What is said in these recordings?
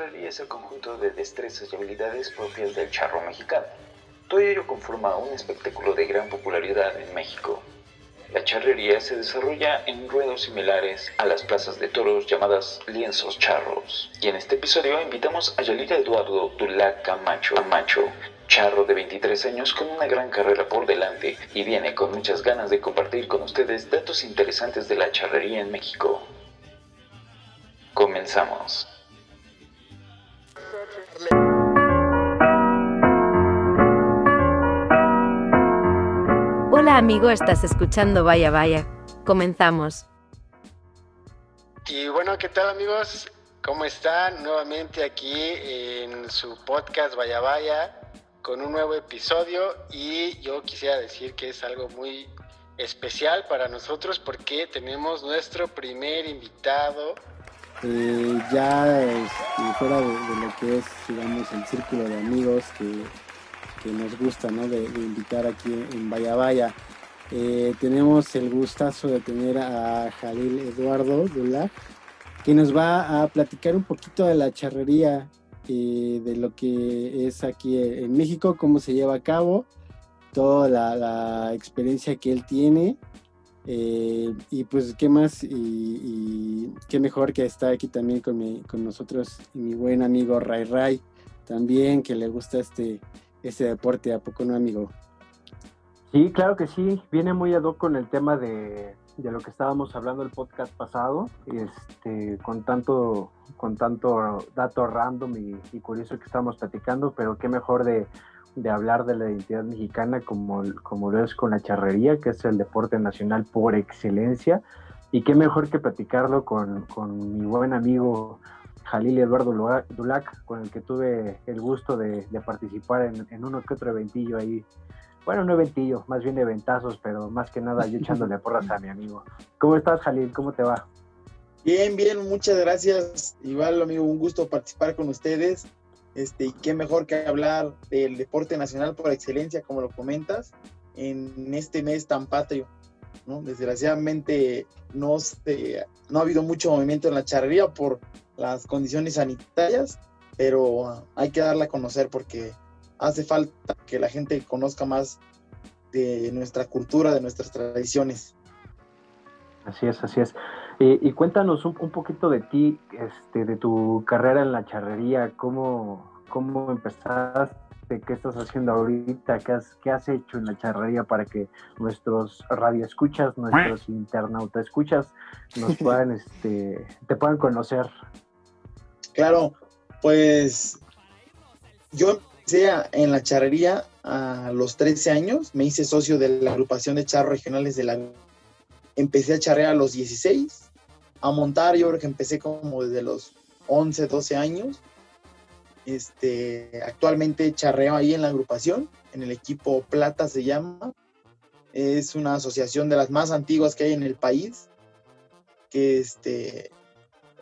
es el conjunto de destrezas y habilidades propias del charro mexicano. Todo ello conforma un espectáculo de gran popularidad en México. La charrería se desarrolla en ruedos similares a las plazas de toros llamadas lienzos charros. Y en este episodio invitamos a Yalira Eduardo Dulac Camacho, Macho, charro de 23 años con una gran carrera por delante y viene con muchas ganas de compartir con ustedes datos interesantes de la charrería en México. Comenzamos. Hola amigo, estás escuchando Vaya Vaya. Comenzamos. Y bueno, ¿qué tal amigos? ¿Cómo están? Nuevamente aquí en su podcast Vaya Vaya con un nuevo episodio y yo quisiera decir que es algo muy especial para nosotros porque tenemos nuestro primer invitado. Eh, ya este, fuera de, lo que es, digamos, el círculo de amigos que, nos gusta, ¿no? De, invitar aquí en Vaya Vaya. Eh, tenemos el gustazo de tener a Jalil Eduardo Dulac, que nos va a platicar un poquito de la charrería eh, de lo que es aquí en México, cómo se lleva a cabo, toda la, experiencia que él tiene. Eh, y pues qué más y, qué mejor que estar aquí también con, con nosotros mi buen amigo Ray Ray también que le gusta este, este deporte, ¿a poco no amigo? Sí, claro que sí, viene muy ad hoc con el tema de, de lo que estábamos hablando el podcast pasado, este, con tanto, con tanto dato random y, curioso que estamos platicando, pero qué mejor de, de, hablar de la identidad mexicana como, como lo es con la charrería, que es el deporte nacional por excelencia, y qué mejor que platicarlo con, con mi buen amigo Jalil Eduardo Dulac, con el que tuve el gusto de, de participar en, en, uno que otro eventillo ahí bueno, no eventillo, más bien de ventazos, pero más que nada yo echándole porras a mi amigo. ¿Cómo estás, Jalil? ¿Cómo te va? Bien, bien, muchas gracias. Igual, amigo, un gusto participar con ustedes. Este, y qué mejor que hablar del deporte nacional por excelencia, como lo comentas, en este mes tan patrio. ¿no? Desgraciadamente no, no ha habido mucho movimiento en la charrería por las condiciones sanitarias, pero hay que darla a conocer porque hace falta que la gente conozca más de nuestra cultura, de nuestras tradiciones. Así es, así es. y cuéntanos un, poquito de ti, este, de tu carrera en la charrería, cómo, cómo empezaste, qué estás haciendo ahorita, qué has, qué has hecho en la charrería para que nuestros radioescuchas, nuestros internautas escuchas, nos puedan, este, te puedan conocer. Claro, pues yo en la charrería a los 13 años, me hice socio de la agrupación de charros regionales de la... Empecé a charrear a los 16, a montar yo creo que empecé como desde los 11, 12 años. Este, actualmente charreo ahí en la agrupación, en el equipo Plata se llama. Es una asociación de las más antiguas que hay en el país, que este,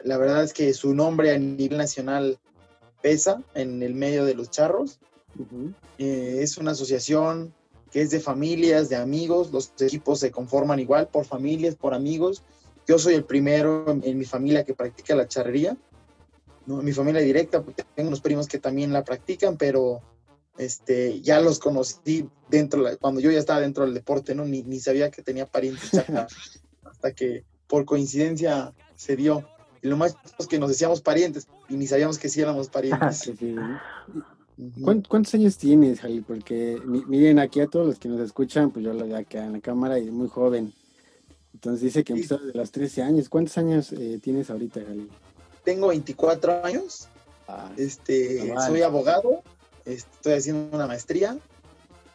la verdad es que su nombre a nivel nacional pesa en el medio de los charros. Eh, es una asociación que es de familias, de amigos, los equipos se conforman igual por familias, por amigos. Yo soy el primero en, mi familia que practica la charrería, ¿no? mi familia directa, porque tengo unos primos que también la practican, pero este, ya los conocí dentro, cuando yo ya estaba dentro del deporte, ¿no? Ni, ni sabía que tenía parientes hasta que por coincidencia se dio. Y lo más es que nos decíamos parientes y ni sabíamos que sí éramos parientes. ¿Cuántos años tienes, Jalil? Porque miren, aquí a todos los que nos escuchan, pues yo lo veo acá en la cámara y muy joven. Entonces dice que empezó de los 13 años. ¿Cuántos años eh, tienes ahorita, Jalil? Tengo 24 años. Ah, este, soy abogado. Estoy haciendo una maestría.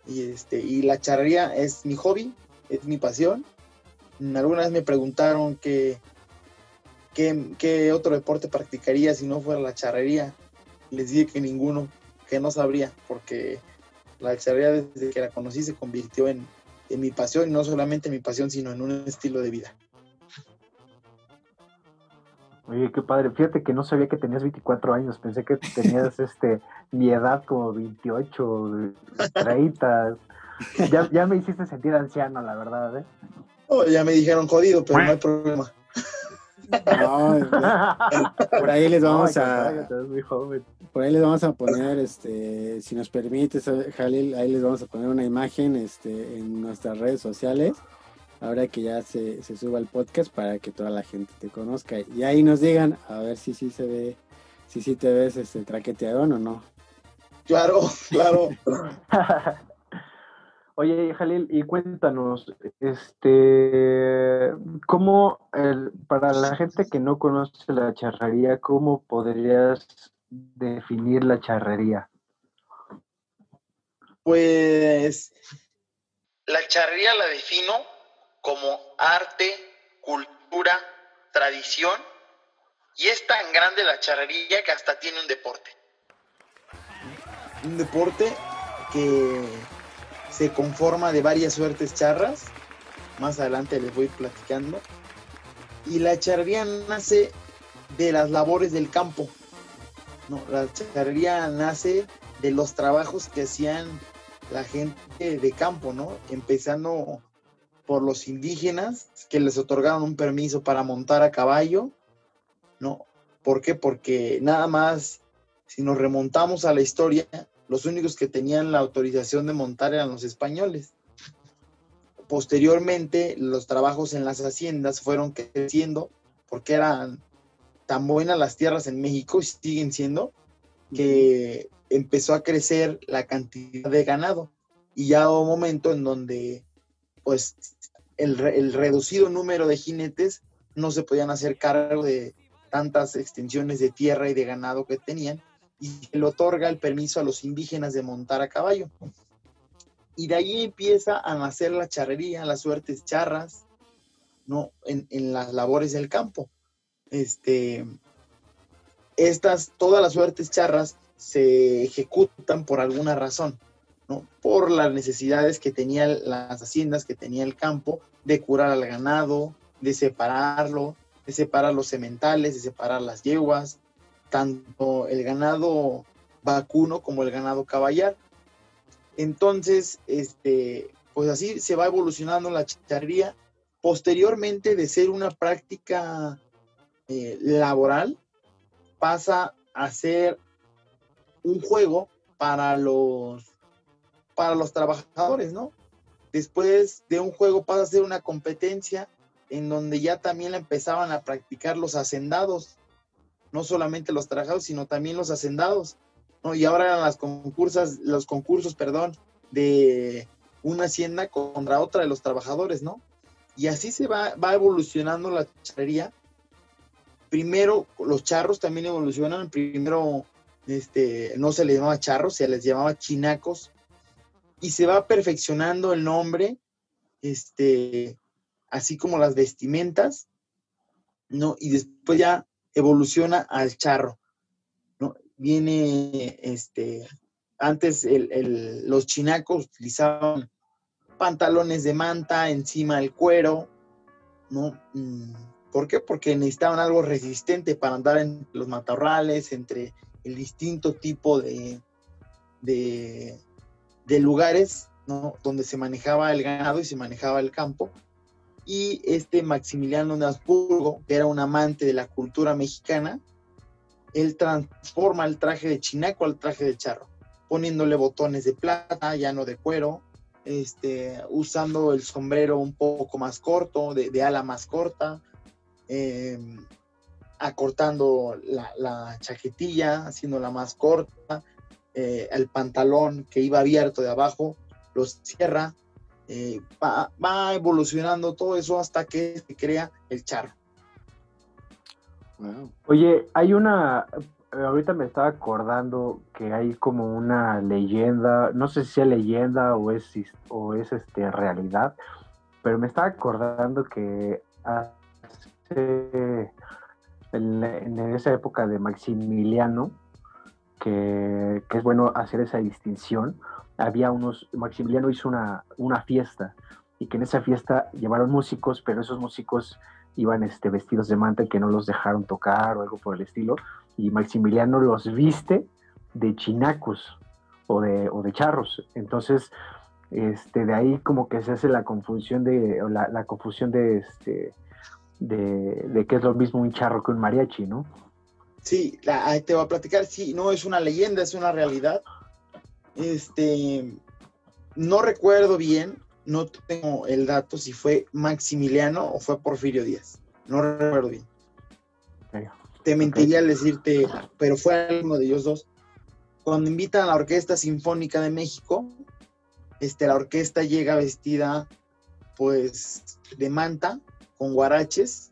Y, este, y la charrería es mi hobby, es mi pasión. Alguna vez me preguntaron que, qué otro deporte practicaría si no fuera la charrería. Les dije que ninguno que no sabría, porque la charrería desde que la conocí se convirtió en, mi pasión, y no solamente mi pasión, sino en un estilo de vida. Oye, qué padre. Fíjate que no sabía que tenías 24 años. Pensé que tenías este mi edad como 28, 30. Ya, ya me hiciste sentir anciano, la verdad, ¿eh? Oh, ya me dijeron jodido, pero no hay problema. Por ahí les vamos a. Por ahí les vamos a poner, este, si nos permites, Jalil, ahí les vamos a poner una imagen este, en nuestras redes sociales. Ahora que ya se, se suba el podcast para que toda la gente te conozca. Y ahí nos digan, a ver si sí se ve, si sí te ves este traqueteadón o no. Claro, claro. Oye, Jalil, y cuéntanos, este, ¿cómo, el, para la gente que no conoce la charrería, cómo podrías definir la charrería? Pues la charrería la defino como arte, cultura, tradición, y es tan grande la charrería que hasta tiene un deporte. Un deporte que se conforma de varias suertes charras. Más adelante les voy platicando. Y la charrería nace de las labores del campo. No, la charrería nace de los trabajos que hacían la gente de campo, ¿no? Empezando por los indígenas que les otorgaron un permiso para montar a caballo, ¿no? ¿Por qué? Porque nada más, si nos remontamos a la historia, los únicos que tenían la autorización de montar eran los españoles. Posteriormente, los trabajos en las haciendas fueron creciendo porque eran tan buenas las tierras en México y siguen siendo que empezó a crecer la cantidad de ganado. Y ya hubo un momento en donde pues el, el, reducido número de jinetes no se podían hacer cargo de tantas extensiones de tierra y de ganado que tenían y le otorga el permiso a los indígenas de montar a caballo. Y de ahí empieza a nacer la charrería, las suertes charras, ¿no? En, las labores del campo. Este, estas, todas las suertes charras se ejecutan por alguna razón, ¿no? Por las necesidades que tenían las haciendas, que tenía el campo, de curar al ganado, de separarlo, de separar los sementales, de separar las yeguas, tanto el ganado vacuno como el ganado caballar. Entonces, este, pues así se va evolucionando la charrería. Posteriormente de ser una práctica eh, laboral, pasa a ser un juego para los, para los trabajadores, ¿no? Después de un juego pasa a ser una competencia en donde ya también empezaban a practicar los hacendados no solamente los trabajadores, sino también los hacendados, ¿no? Y ahora las concursas, los concursos, perdón, de una hacienda contra otra de los trabajadores, ¿no? Y así se va, va evolucionando la charrería. Primero, los charros también evolucionan. Primero, este, no se les llamaba charros, se les llamaba chinacos. Y se va perfeccionando el nombre, este, así como las vestimentas, ¿no? Y después ya evoluciona al charro. ¿no? Viene, este, antes los chinacos utilizaban pantalones de manta encima del cuero, ¿no? Mm, ¿Por qué? Porque necesitaban algo resistente para andar en los matorrales, entre el distinto tipo de, de, de lugares, ¿no? Donde se manejaba el ganado y se manejaba el campo y este Maximiliano de Habsburgo, que era un amante de la cultura mexicana, él transforma el traje de chinaco al traje de charro, poniéndole botones de plata, ya no de cuero, este, usando el sombrero un poco más corto, de, ala más corta, em, acortando la, chaquetilla, haciéndola más corta, eh, el pantalón que iba abierto de abajo, los cierra, eh, va, evolucionando todo eso hasta que se crea el charro. Oye, hay una, ahorita me estaba acordando que hay como una leyenda, no sé si sea leyenda o es, o es este, realidad, pero me estaba acordando que hace, en, esa época de Maximiliano, que, es bueno hacer esa distinción, había unos, Maximiliano hizo una, una fiesta y que en esa fiesta llevaron músicos, pero esos músicos iban este, vestidos de manta y que no los dejaron tocar o algo por el estilo, y Maximiliano los viste de chinacos o de, o de charros. Entonces, este, de ahí como que se hace la confusión de, la, la confusión de, este, de, que es lo mismo un charro que un mariachi, ¿no? Sí, ahí te voy a platicar, sí, no es una leyenda, es una realidad. Este, no recuerdo bien, no tengo el dato si fue Maximiliano o fue Porfirio Díaz, no recuerdo bien. Te mentiría al decirte, pero fue uno de ellos dos. Cuando invitan a la Orquesta Sinfónica de México, este, la orquesta llega vestida pues de manta, con guaraches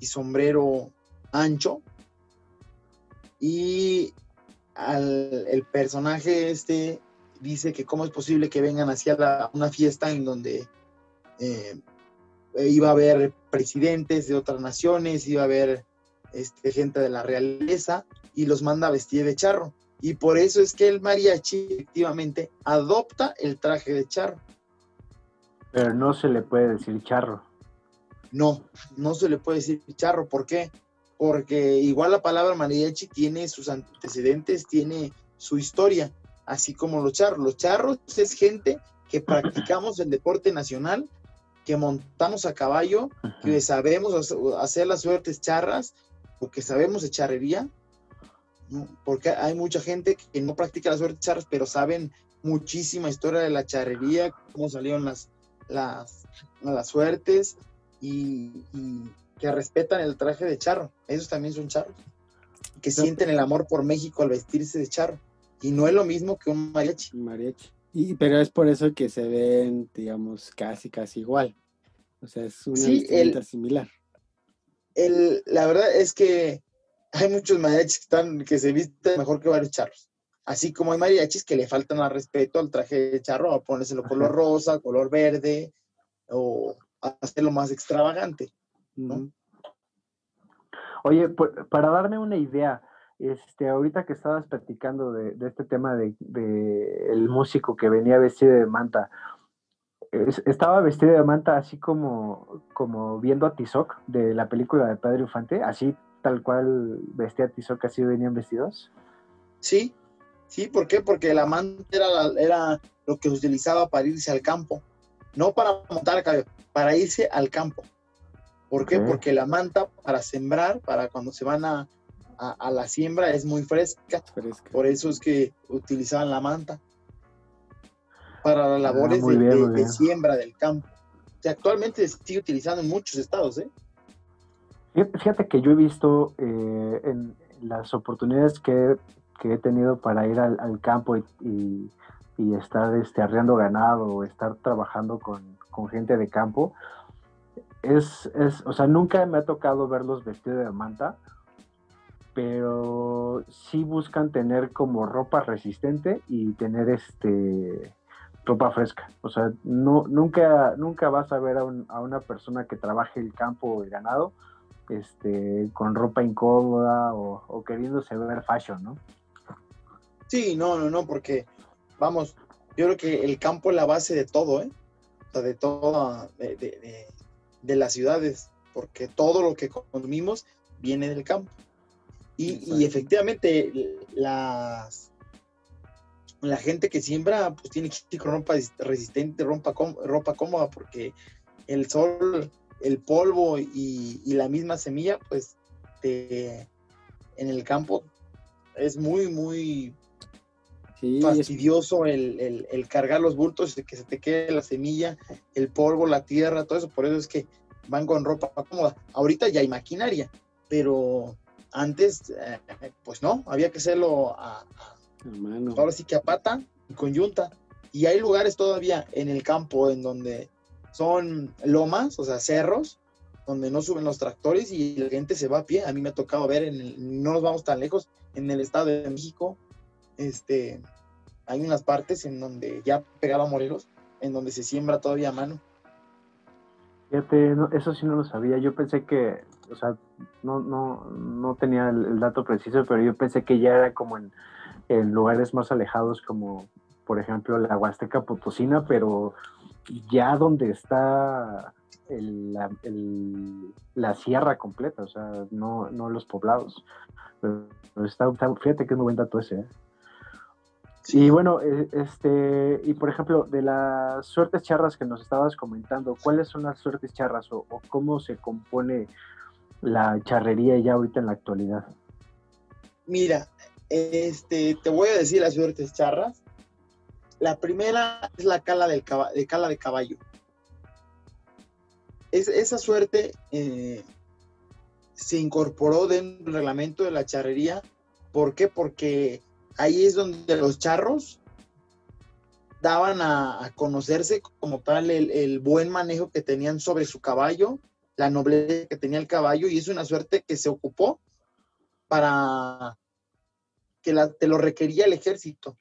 y sombrero ancho. Y el personaje este dice que cómo es posible que vengan hacia una fiesta en donde eh, iba a haber presidentes de otras naciones, iba a haber este, gente de la realeza y los manda a vestir de charro. Y por eso es que el mariachi efectivamente adopta el traje de charro. Pero no se le puede decir charro. No, no se le puede decir charro. ¿Por qué? Porque igual la palabra mariachi tiene sus antecedentes, tiene su historia, así como los charros. Los charros es gente que practicamos el deporte nacional, que montamos a caballo, que sabemos hacer las suertes charras, o que sabemos de charrería, porque hay mucha gente que no practica las suertes charras, pero saben muchísima historia de la charrería, cómo salieron las, las, las suertes y, que respetan el traje de charro. Esos también son charros. Que sienten el amor por México al vestirse de charro. Y no es lo mismo que un mariachi. mariachi. Y, pero es por eso que se ven, digamos, casi, casi igual. O sea, es una sí, similar. El, la verdad es que hay muchos mariachis que, están, que se visten mejor que varios charros. Así como hay mariachis que le faltan al respeto al traje de charro, a ponérselo color rosa, color verde, o hacerlo más extravagante, ¿no? Oye, para darme una idea, este, ahorita que estabas platicando de, este tema de, el músico que venía vestido de manta, estaba vestido de manta así como, como viendo a Tizoc de la película de Padre Infante, así tal cual vestía a Tizoc, así venían vestidos. Sí, sí, ¿por qué? Porque la manta era, era lo que utilizaba para irse al campo no para montar cabello, para irse al campo. ¿Por qué? Porque la manta para sembrar, para cuando se van a, la siembra, es muy fresca. Por eso es que utilizaban la manta para las ah, labores de, siembra del campo. Que actualmente se sigue utilizando en muchos estados. ¿eh? Fíjate que yo he visto eh, en las oportunidades que, he tenido para ir al, campo y y estar este, arreando ganado o estar trabajando con, gente de campo, es, es, o sea, nunca me ha tocado verlos vestidos de manta, pero sí buscan tener como ropa resistente y tener este ropa fresca. O sea, no, nunca, nunca vas a ver a, a una persona que trabaje el campo o el ganado este, con ropa incómoda o, o queriéndose ver fashion, ¿no? Sí, no, no, no, porque vamos, yo creo que el campo es la base de todo, ¿eh? O sea, de todo, de, las ciudades, porque todo lo que consumimos viene del campo. Y, efectivamente, las, la gente que siembra, pues tiene que ir con ropa resistente, ropa, ropa cómoda, porque el sol, el polvo y, la misma semilla, pues en el campo es muy, muy fastidioso el, cargar los bultos, que se te quede la semilla, el polvo, la tierra, todo eso. Por eso es que van con ropa cómoda. Ahorita ya hay maquinaria, pero antes, eh, pues no, había que hacerlo a, ahora sí que a pata y con yunta. Y hay lugares todavía en el campo en donde son lomas, o sea, cerros, donde no suben los tractores y la gente se va a pie. A mí me ha tocado ver, en no nos vamos tan lejos, en el Estado de México, este, hay unas partes en donde ya pegaba Morelos, en donde se siembra todavía a mano. Fíjate, eso sí no lo sabía. Yo pensé que, o sea, no, no, no tenía el, dato preciso, pero yo pensé que ya era como en, lugares más alejados, como por ejemplo la Huasteca Potosina, pero ya donde está la, la, sierra completa, o sea, no, no los poblados. Pero está, fíjate que es muy buen dato ese. ¿eh? Y bueno, eh, este, y por ejemplo, de las suertes charras que nos estabas comentando, ¿cuáles son las suertes charras o, cómo se compone la charrería ya ahorita en la actualidad? Mira, este, te voy a decir las suertes charras. La primera es la cala, del caba- de cala de caballo. Es, esa suerte eh, se incorporó dentro del reglamento de la charrería. ¿Por qué? Porque ahí es donde los charros daban a, conocerse como tal el, buen manejo que tenían sobre su caballo, la nobleza que tenía el caballo, y es una suerte que se ocupó para que te lo requería el ejército,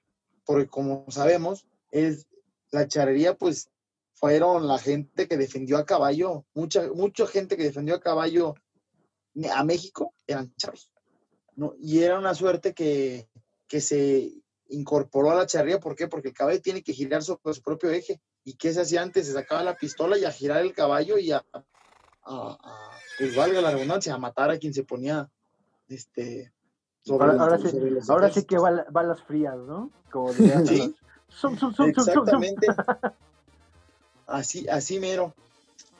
porque como sabemos, es la charrería, pues fueron la gente que defendió a caballo, mucha, mucha gente que defendió a caballo a México eran charros, ¿no? Y era una suerte que, que se incorporó a la charrería, ¿por qué? Porque el caballo tiene que girar sobre su propio eje. ¿Y qué se hacía antes? Se sacaba la pistola y a girar el caballo y a, a- a- pues valga la redundancia, a matar a quien se ponía este sobre Ahora, sí, sobre ahora sí que bala- balas frías, ¿no? Como Sí. Zum, zum, zum. Exactamente. Así, así mero.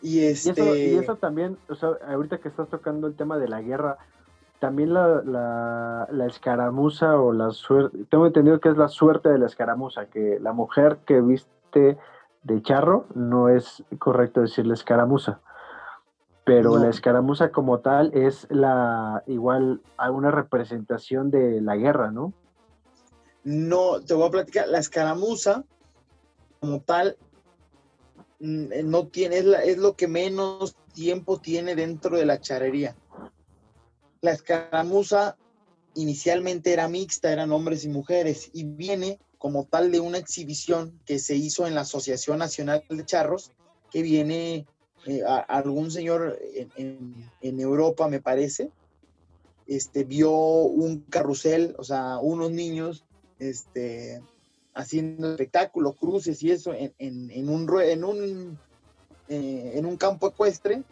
Y Y este. eso, y eso también, o sea, ahorita que estás tocando el tema de la guerra, también la, la, la escaramuza o la suerte, tengo entendido que es la suerte de la escaramuza, que la mujer que viste de charro no es correcto decirle escaramuza, pero No. la escaramuza como tal es la igual a una representación de la guerra, ¿no? No, te voy a platicar. La escaramuza, como tal, mm, eh, no tiene, es, la- es lo que menos tiempo tiene dentro de la charrería. La escaramuza inicialmente era mixta, eran hombres y mujeres, y viene como tal de una exhibición que se hizo en la Asociación Nacional de Charros, que viene eh, a- algún señor en, en- Europa, me parece, este, vio un carrusel, o sea, unos niños este, haciendo espectáculo, cruces y eso en, en- un, en, un, eh, en un campo ecuestre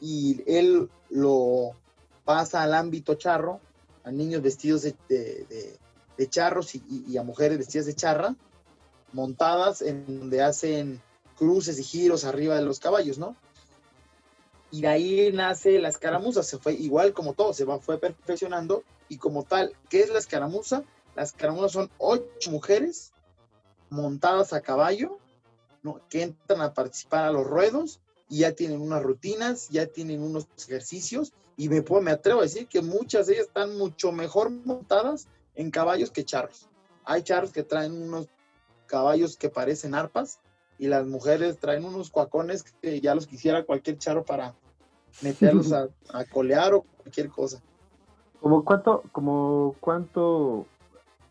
y él lo pasa al ámbito charro, a niños vestidos de, charros y a mujeres vestidas de charra, montadas en donde hacen cruces y giros arriba de los caballos, ¿no? Y de ahí nace la escaramuza, se fue igual como todo, se va, fue perfeccionando y como tal, ¿qué es la escaramuza? Las escaramuzas son ocho mujeres montadas a caballo, ¿no? que entran a participar a los ruedos y ya tienen unas rutinas, ya tienen unos ejercicios y me, puedo- me atrevo a decir que muchas de ellas están mucho mejor montadas en caballos que charros. Hay charros que traen unos caballos que parecen arpas y las mujeres traen unos cuacones que ya los quisiera cualquier charro para meterlos a, a colear o cualquier cosa. Como cuánto, como cuánto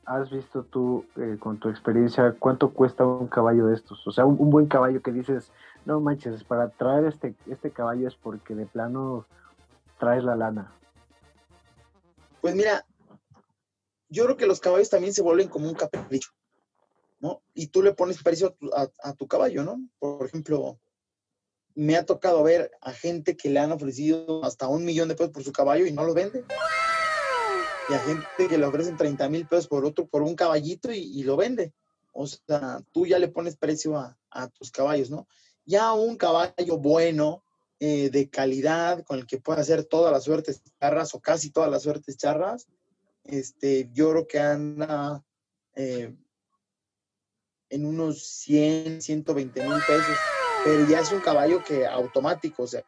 has visto tú eh, con tu experiencia, cuánto cuesta un caballo de estos? O sea, un, buen caballo que dices, no manches, para traer este, este caballo es porque de plano traes la lana. Pues mira, yo creo que los caballos también se vuelven como un capricho, ¿no? Y tú le pones precio a tu, a tu caballo, ¿no? Por ejemplo, me ha tocado ver a gente que le han ofrecido hasta un millón de pesos por su caballo y no lo vende. Y a gente que le ofrecen 30 mil pesos por otro, por un caballito y, lo vende. O sea, tú ya le pones precio a, a tus caballos, ¿no? Ya un caballo bueno, eh, de calidad, con el que puedas hacer todas las suertes charras o casi todas las suertes charras, este, yo creo que anda eh, en unos 100, 120 mil pesos, pero ya es un caballo que automático, o sea,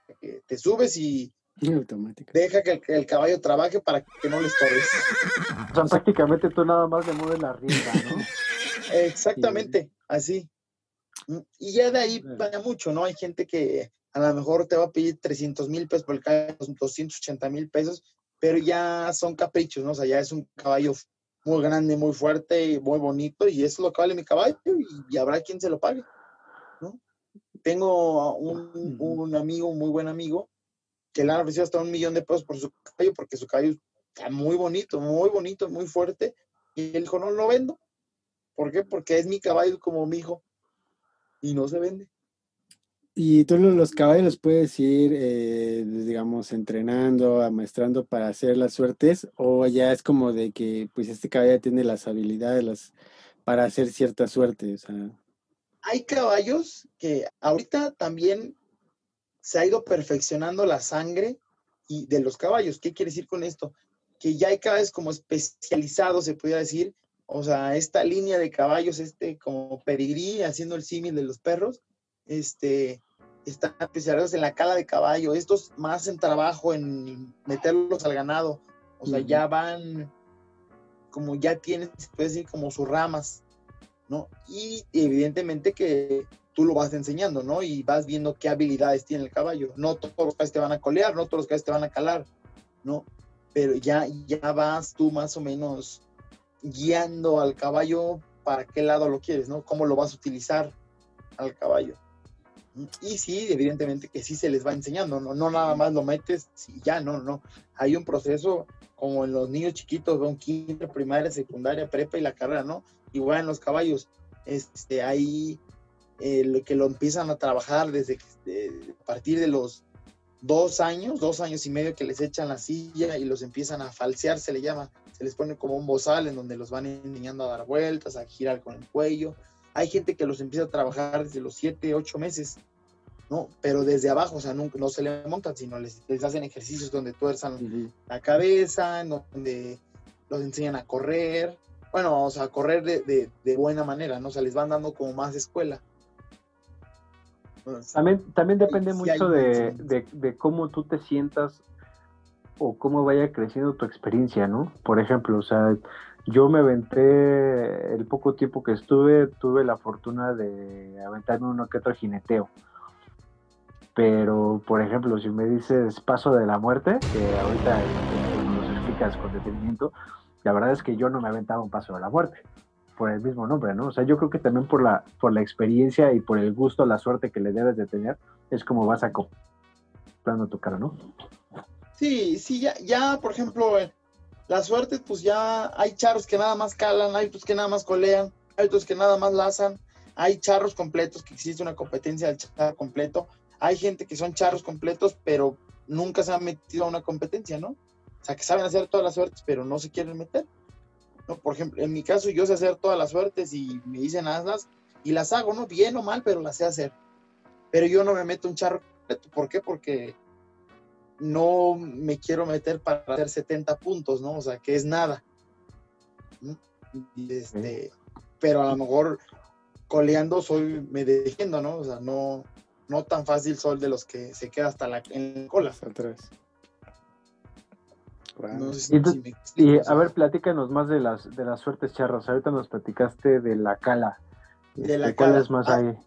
te subes y Automático. deja que el, caballo trabaje para que no le estorbes. O sea, prácticamente tú nada más le mueves la rienda, ¿no? Exactamente, así. Y ya de ahí vaya mucho, ¿no? Hay gente que a lo mejor te va a pedir 300 mil pesos por el caballo, 280 mil pesos, pero ya son caprichos, ¿no? O sea, ya es un caballo muy grande, muy fuerte y muy bonito, y eso es lo que vale mi caballo, y, y habrá quien se lo pague, ¿no? Tengo un, un amigo, un muy buen amigo, que le han ofrecido hasta un millón de pesos por su caballo, porque su caballo está muy bonito, muy bonito, muy fuerte, y él dijo, no lo vendo. ¿Por qué? Porque es mi caballo como mi hijo, y no se vende. Y tú lo- los caballos los puedes ir, eh, digamos, entrenando, amaestrando para hacer las suertes, o ya es como de que, pues, este caballo tiene las habilidades las, para hacer cierta suerte. O sea. Hay caballos que ahorita también se ha ido perfeccionando la sangre y de los caballos. ¿Qué quiere decir con esto? Que ya hay caballos como especializados, se podría decir. O sea, esta línea de caballos, este como pedigrí, haciendo el símil de los perros, este, están especializados en la cala de caballo. Estos más en trabajo en meterlos al ganado. O sea, ya van, como ya tienen, se puede decir, como sus ramas, ¿no? Y evidentemente que tú lo vas enseñando, ¿no? Y vas viendo qué habilidades tiene el caballo. No todos los caballos te van a colear, no todos los caballos te van a calar, ¿no? Pero ya, ya vas tú más o menos guiando al caballo para qué lado lo quieres, ¿no? Cómo lo vas a utilizar al caballo. Y sí, evidentemente que sí se les va enseñando, no, no nada más lo metes y ya, no, no. Hay un proceso como en los niños chiquitos, un kinder, primaria, secundaria, prepa y la carrera, ¿no? Igual en los caballos, este, hay eh, que lo empiezan a trabajar desde a partir de los dos años, dos años y medio que les echan la silla y los empiezan a falsear, se le llama, se les pone como un bozal en donde los van enseñando a dar vueltas, a girar con el cuello. Hay gente que los empieza a trabajar desde los siete, ocho meses, ¿no? Pero desde abajo, o sea, no, no se le montan, sino les, les hacen ejercicios donde tuerzan la cabeza, donde los enseñan a correr, bueno, o sea, a correr de, de, de buena manera, ¿no? O sea, les van dando como más escuela. También, también depende mucho de, de, cómo tú te sientas o cómo vaya creciendo tu experiencia, ¿no? Por ejemplo, o sea, yo me aventé el poco tiempo que estuve, tuve la fortuna de aventarme uno que otro jineteo. Pero, por ejemplo, si me dices paso de la muerte, que ahorita nos explicas con detenimiento, la verdad es que yo no me aventaba un paso de la muerte por el mismo nombre, ¿no? O sea, yo creo que también por la, por la experiencia y por el gusto, la suerte que le debes de tener, es como vas a acoplando tu cara, ¿no? Sí, sí, ya, ya, por ejemplo, eh, la suerte, pues ya hay charros que nada más calan, hay otros que nada más colean, hay otros que nada más lazan, hay charros completos, que existe una competencia del charro completo, hay gente que son charros completos, pero nunca se han metido a una competencia, ¿no? O sea, que saben hacer todas las suertes, pero no se quieren meter. ¿No? Por ejemplo, en mi caso yo sé hacer todas las suertes y me dicen hazlas y las hago, ¿no? Bien o mal, pero las sé hacer. Pero yo no me meto un charro ¿Por qué? Porque no me quiero meter para hacer 70 puntos, ¿no? O sea, que es nada. este, pero a lo mejor coleando soy, me defiendo, ¿no? O sea, no, no tan fácil soy de los que se queda hasta la, en la cola. Atrás y, a ver, platícanos más de las de las suertes charras. Ahorita nos platicaste de la cala. De la ¿Cuáles más ah, hay?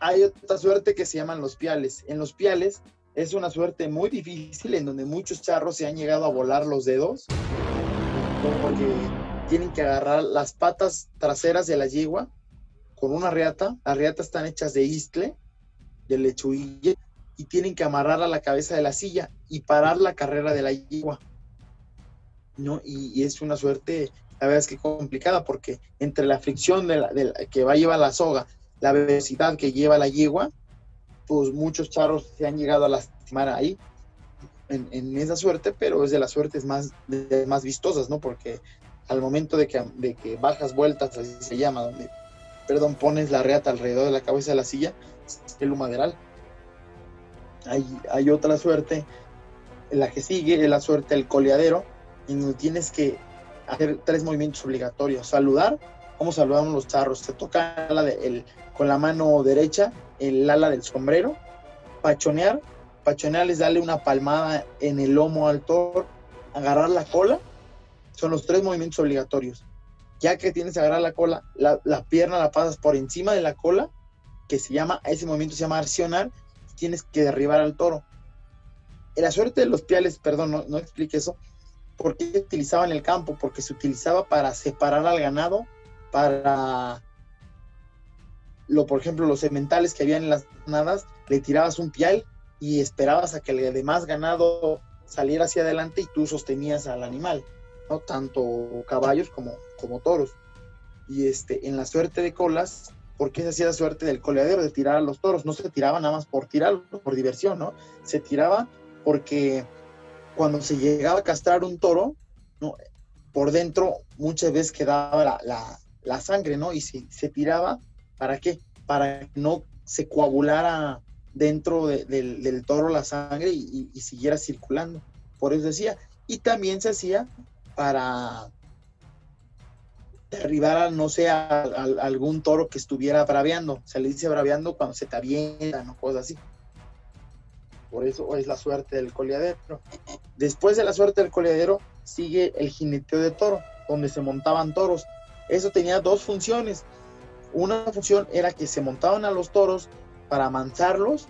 Hay otra suerte que se llaman los piales. En los piales es una suerte muy difícil en donde muchos charros se han llegado a volar los dedos porque tienen que agarrar las patas traseras de la yegua con una reata. Las reatas están hechas de istle, de lechuille, y tienen que amarrar a la cabeza de la silla y parar la carrera de la yegua. ¿no? Y, es una suerte, la verdad es que complicada, porque entre la fricción de la, que va a llevar la soga, la velocidad que lleva la yegua, pues muchos charros se han llegado a lastimar ahí, en, esa suerte, pero es de las suertes más, más vistosas, ¿no? Porque al momento de que, de que bajas vueltas, así se llama, donde, perdón, pones la reata alrededor de la cabeza de la silla, el humaderal hay, otra suerte, la que sigue es la suerte del coleadero, y no tienes que hacer tres movimientos obligatorios. Saludar, como saludamos los charros, se toca con la mano derecha el ala del sombrero, pachonear, pachonear es darle una palmada en el lomo al toro, agarrar la cola, son los tres movimientos obligatorios. Ya que tienes que agarrar la cola, la, la pierna la pasas por encima de la cola, que se llama, ese movimiento se llama accionar, tienes que derribar al toro. La suerte de los piales, perdón, no, explique eso, ¿por qué se en el campo? Porque se utilizaba para separar al ganado, para, lo, por ejemplo, los sementales que habían en las nadas, le tirabas un pial y esperabas a que el demás ganado saliera hacia adelante y tú sostenías al animal, ¿no? Tanto caballos como, como toros. Y este, en la suerte de colas, porque se hacía la suerte del coleadero de tirar a los toros. No se tiraba nada más por tirar, por diversión, ¿no? Se tiraba porque cuando se llegaba a castrar un toro, ¿no? por dentro muchas veces quedaba la, sangre, ¿no? Y se tiraba, ¿para qué? Para que no se coagulara dentro del, toro la sangre y, siguiera circulando. Por eso decía. Y también se hacía para derribar, no sé, a, algún toro que estuviera braveando. Se le dice braveando cuando se te avientan o cosas así. Por eso es la suerte del coleadero. Después de la suerte del coleadero sigue el jineteo de toro, donde se montaban toros. Eso tenía dos funciones. Una función era que se montaban a los toros para amansarlos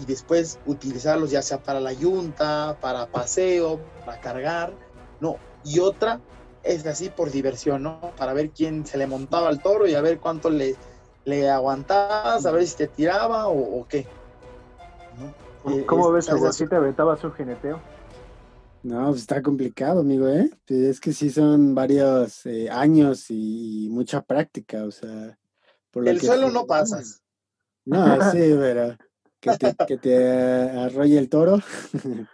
y después utilizarlos ya sea para la yunta, para paseo, para cargar, ¿no? Y otra es así por diversión, ¿no? Para ver quién se le montaba al toro y a ver cuánto le, le aguantabas, a ver si te tiraba o, qué. ¿Cómo ves, Hugo? ¿Sí te aventaba su jineteo? No, pues está complicado, amigo, ¿eh? Es que sí son varios eh, años y, mucha práctica, o sea... Por El suelo no pasas. No, sí, pero que te, que te arrolle el toro.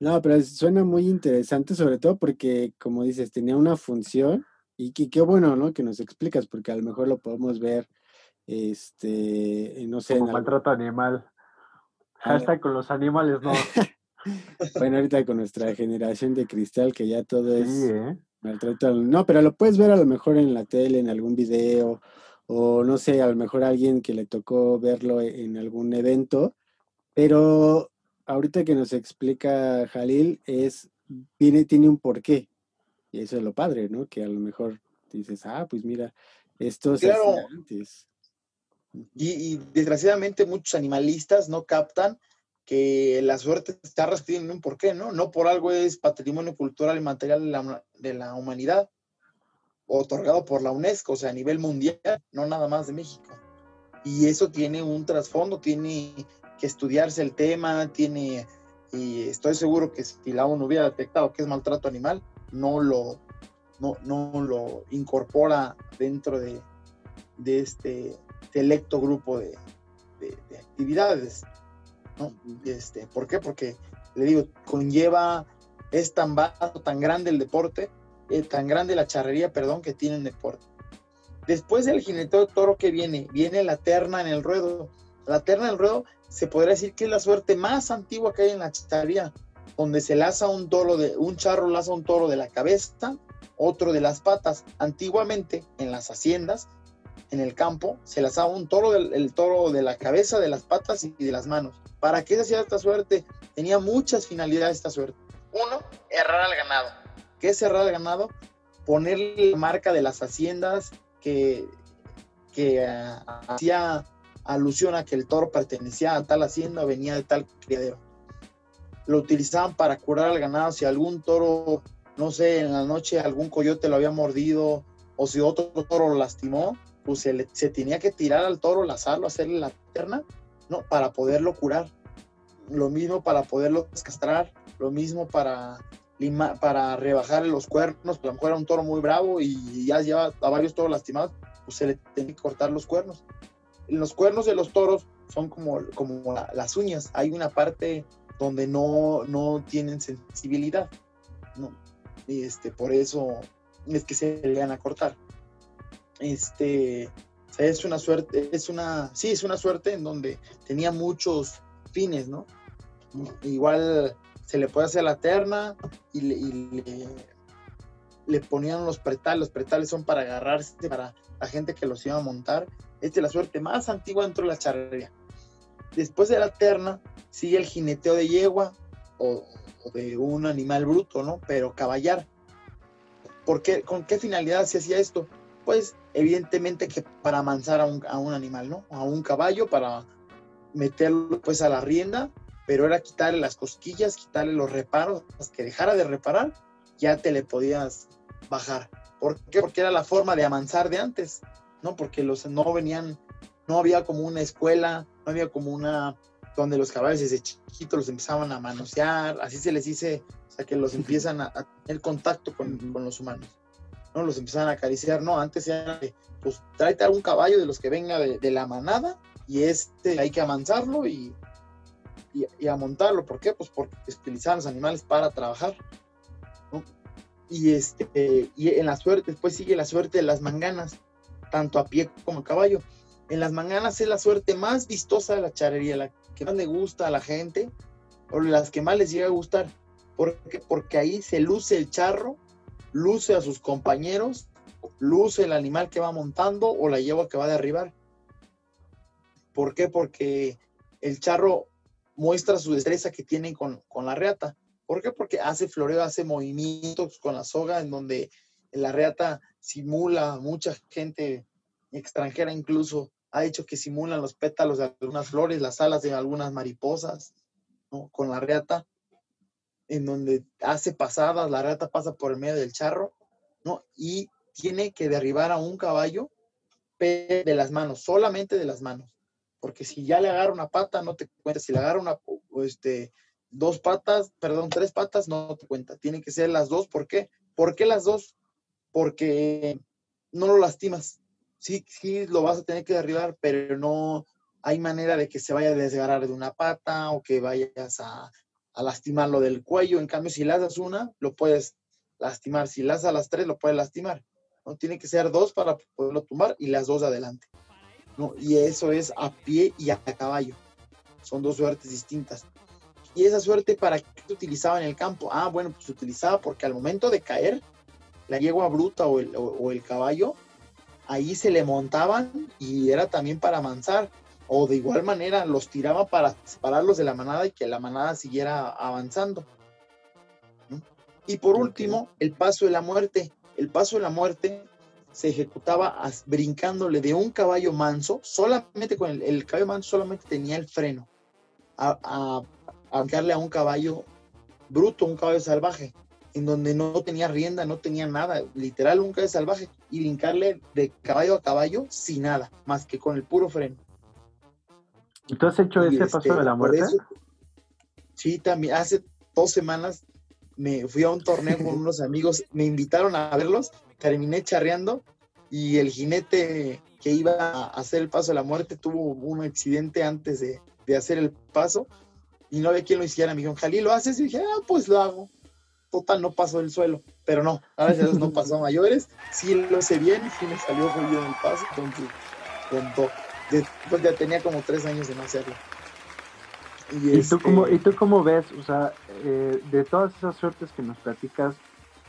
No, pero suena muy interesante, sobre todo porque, como dices, tenía una función y qué bueno, ¿no? Que nos explicas, porque a lo mejor lo podemos ver, este, no sé. Como maltrato animal. Hasta con los animales, no. bueno, ahorita con nuestra generación de cristal, que ya todo es ¿eh? maltrato. No, pero lo puedes ver a lo mejor en la tele, en algún video, o no sé, a lo mejor alguien que le tocó verlo en algún evento, pero ahorita que nos explica Jalil es, tiene, tiene un porqué, y eso es lo padre, ¿no? Que a lo mejor dices, ah, pues mira, esto se antes. Y, y, desgraciadamente muchos animalistas no captan que la suerte está tienen un porqué, ¿no? No por algo es patrimonio cultural y material de la, de la humanidad otorgado por la UNESCO, o sea, a nivel mundial, no nada más de México. Y eso tiene un trasfondo, tiene que estudiarse el tema, tiene, y estoy seguro que si la ONU hubiera detectado que es maltrato animal, no lo, no, lo incorpora dentro de, de este selecto grupo de, actividades. ¿no? Este, ¿Por qué? Porque, le digo, conlleva, es tan vasto, tan grande el deporte, eh, tan grande la charrería, perdón, que tiene el deporte. Después del jineteo de toro que viene, viene la terna en el ruedo. La terna en el ruedo se podría decir que es la suerte más antigua que hay en la charrería, donde se laza un toro de, un charro laza un toro de la cabeza, otro de las patas. Antiguamente, en las haciendas, en el campo, se lazaba un toro del el toro de la cabeza, de las patas y de las manos. ¿Para qué se hacía esta suerte? Tenía muchas finalidades esta suerte. Uno, errar al ganado ¿Qué es cerrar el ganado? Ponerle la marca de las haciendas que, que ah, hacía alusión a que el toro pertenecía a tal hacienda o venía de tal criadero. Lo utilizaban para curar al ganado. Si algún toro, no sé, en la noche algún coyote lo había mordido o si otro toro lo lastimó, pues se, se tenía que tirar al toro, lazarlo, hacerle la pierna, ¿no? Para poderlo curar. Lo mismo para poderlo descastrar, lo mismo para para rebajar los cuernos, a lo mejor era un toro muy bravo y ya lleva a varios toros lastimados, pues se le tiene que cortar los cuernos. Los cuernos de los toros son como, como las uñas, hay una parte donde no, no tienen sensibilidad, ¿no? Este, por eso es que se le van a cortar. Este, es una suerte, es una, sí, es una suerte en donde tenía muchos fines, ¿no? Igual se le puede hacer la terna y le, ponían los pretales. Los pretales son para agarrarse para la gente que los iba a montar. Esta es la suerte más antigua dentro de la charrería. Después de la terna sigue el jineteo de yegua o, de un animal bruto, ¿no? Pero caballar. ¿Por qué? ¿Con qué finalidad se hacía esto? Pues evidentemente que para amansar a un, a un animal, ¿no? A un caballo para meterlo pues a la rienda pero era quitarle las cosquillas, quitarle los reparos, que dejara de reparar, ya te le podías bajar. ¿Por qué? Porque era la forma de amansar de antes, ¿no? Porque los no venían, no había como una escuela, no había como una donde los caballos desde chiquitos los empezaban a manosear, así se les dice, o sea, que los empiezan a, tener contacto con, con, los humanos, ¿no? Los empezaban a acariciar, no, antes era, pues tráete algún caballo de los que venga de, de la manada y este hay que amansarlo y, y, a montarlo. ¿Por qué? Pues porque utilizaban los animales para trabajar. Y, este, y en la suerte, después sigue la suerte de las manganas, tanto a pie como a caballo. En las manganas es la suerte más vistosa de la charrería, la que más le gusta a la gente, o las que más les llega a gustar. Porque, porque ahí se luce el charro, luce a sus compañeros, luce el animal que va montando o la yegua que va a derribar. ¿Por qué? Porque el charro muestra su destreza que tiene con, con la reata. ¿Por qué? Porque hace floreo, hace movimientos con la soga en donde la reata simula, mucha gente extranjera incluso ha hecho que simulan los pétalos de algunas flores, las alas de algunas mariposas, ¿no? Con la reata, en donde hace pasadas, la reata pasa por el medio del charro, ¿no? Y tiene que derribar a un caballo de las manos, solamente de las manos porque si ya le agarra una pata, no te cuenta. Si le agarra una, este, dos patas, perdón, tres patas, no te cuenta. Tienen que ser las dos. ¿Por qué? ¿Por qué las dos? Porque no lo lastimas. Sí, sí lo vas a tener que derribar, pero no hay manera de que se vaya a desgarrar de una pata o que vayas a, a lastimarlo del cuello. En cambio, si le das una, lo puedes lastimar. Si le das a las tres, lo puedes lastimar. ¿no? Tiene que ser dos para poderlo tumbar y las dos adelante. ¿No? Y eso es a pie y a caballo. Son dos suertes distintas. Y esa suerte, ¿para qué se utilizaba en el campo? Ah, bueno, pues se utilizaba porque al momento de caer, la yegua bruta o el, o, el caballo, ahí se le montaban y era también para amansar. O de igual manera los tiraba para separarlos de la manada y que la manada siguiera avanzando. Y por último, el paso de la muerte. El paso de la muerte se ejecutaba brincándole de un caballo manso, solamente con el, caballo manso solamente tenía el freno, a, a, a un caballo bruto, un caballo salvaje, en donde no tenía rienda, no tenía nada, literal un caballo salvaje, y brincarle de caballo a caballo sin nada, más que con el puro freno. ¿Y tú has hecho ese paso este, de la muerte? sí, también, hace dos semanas me fui a un torneo con unos amigos, me invitaron a verlos terminé charreando y el jinete que iba a hacer el paso de la muerte tuvo un accidente antes de, hacer el paso y no había quien lo hiciera. Me dijeron, Jalí, ¿lo haces? Y dije, ah, pues lo hago. Total, no pasó del suelo. Pero no, a veces no pasó a mayores. Sí lo hice bien, sí me salió muy bien el paso. Entonces, Después ya tenía como tres años de no hacerlo. ¿Y, tú, cómo, ¿Y tú cómo ves, o sea, eh, de todas esas suertes que nos platicas,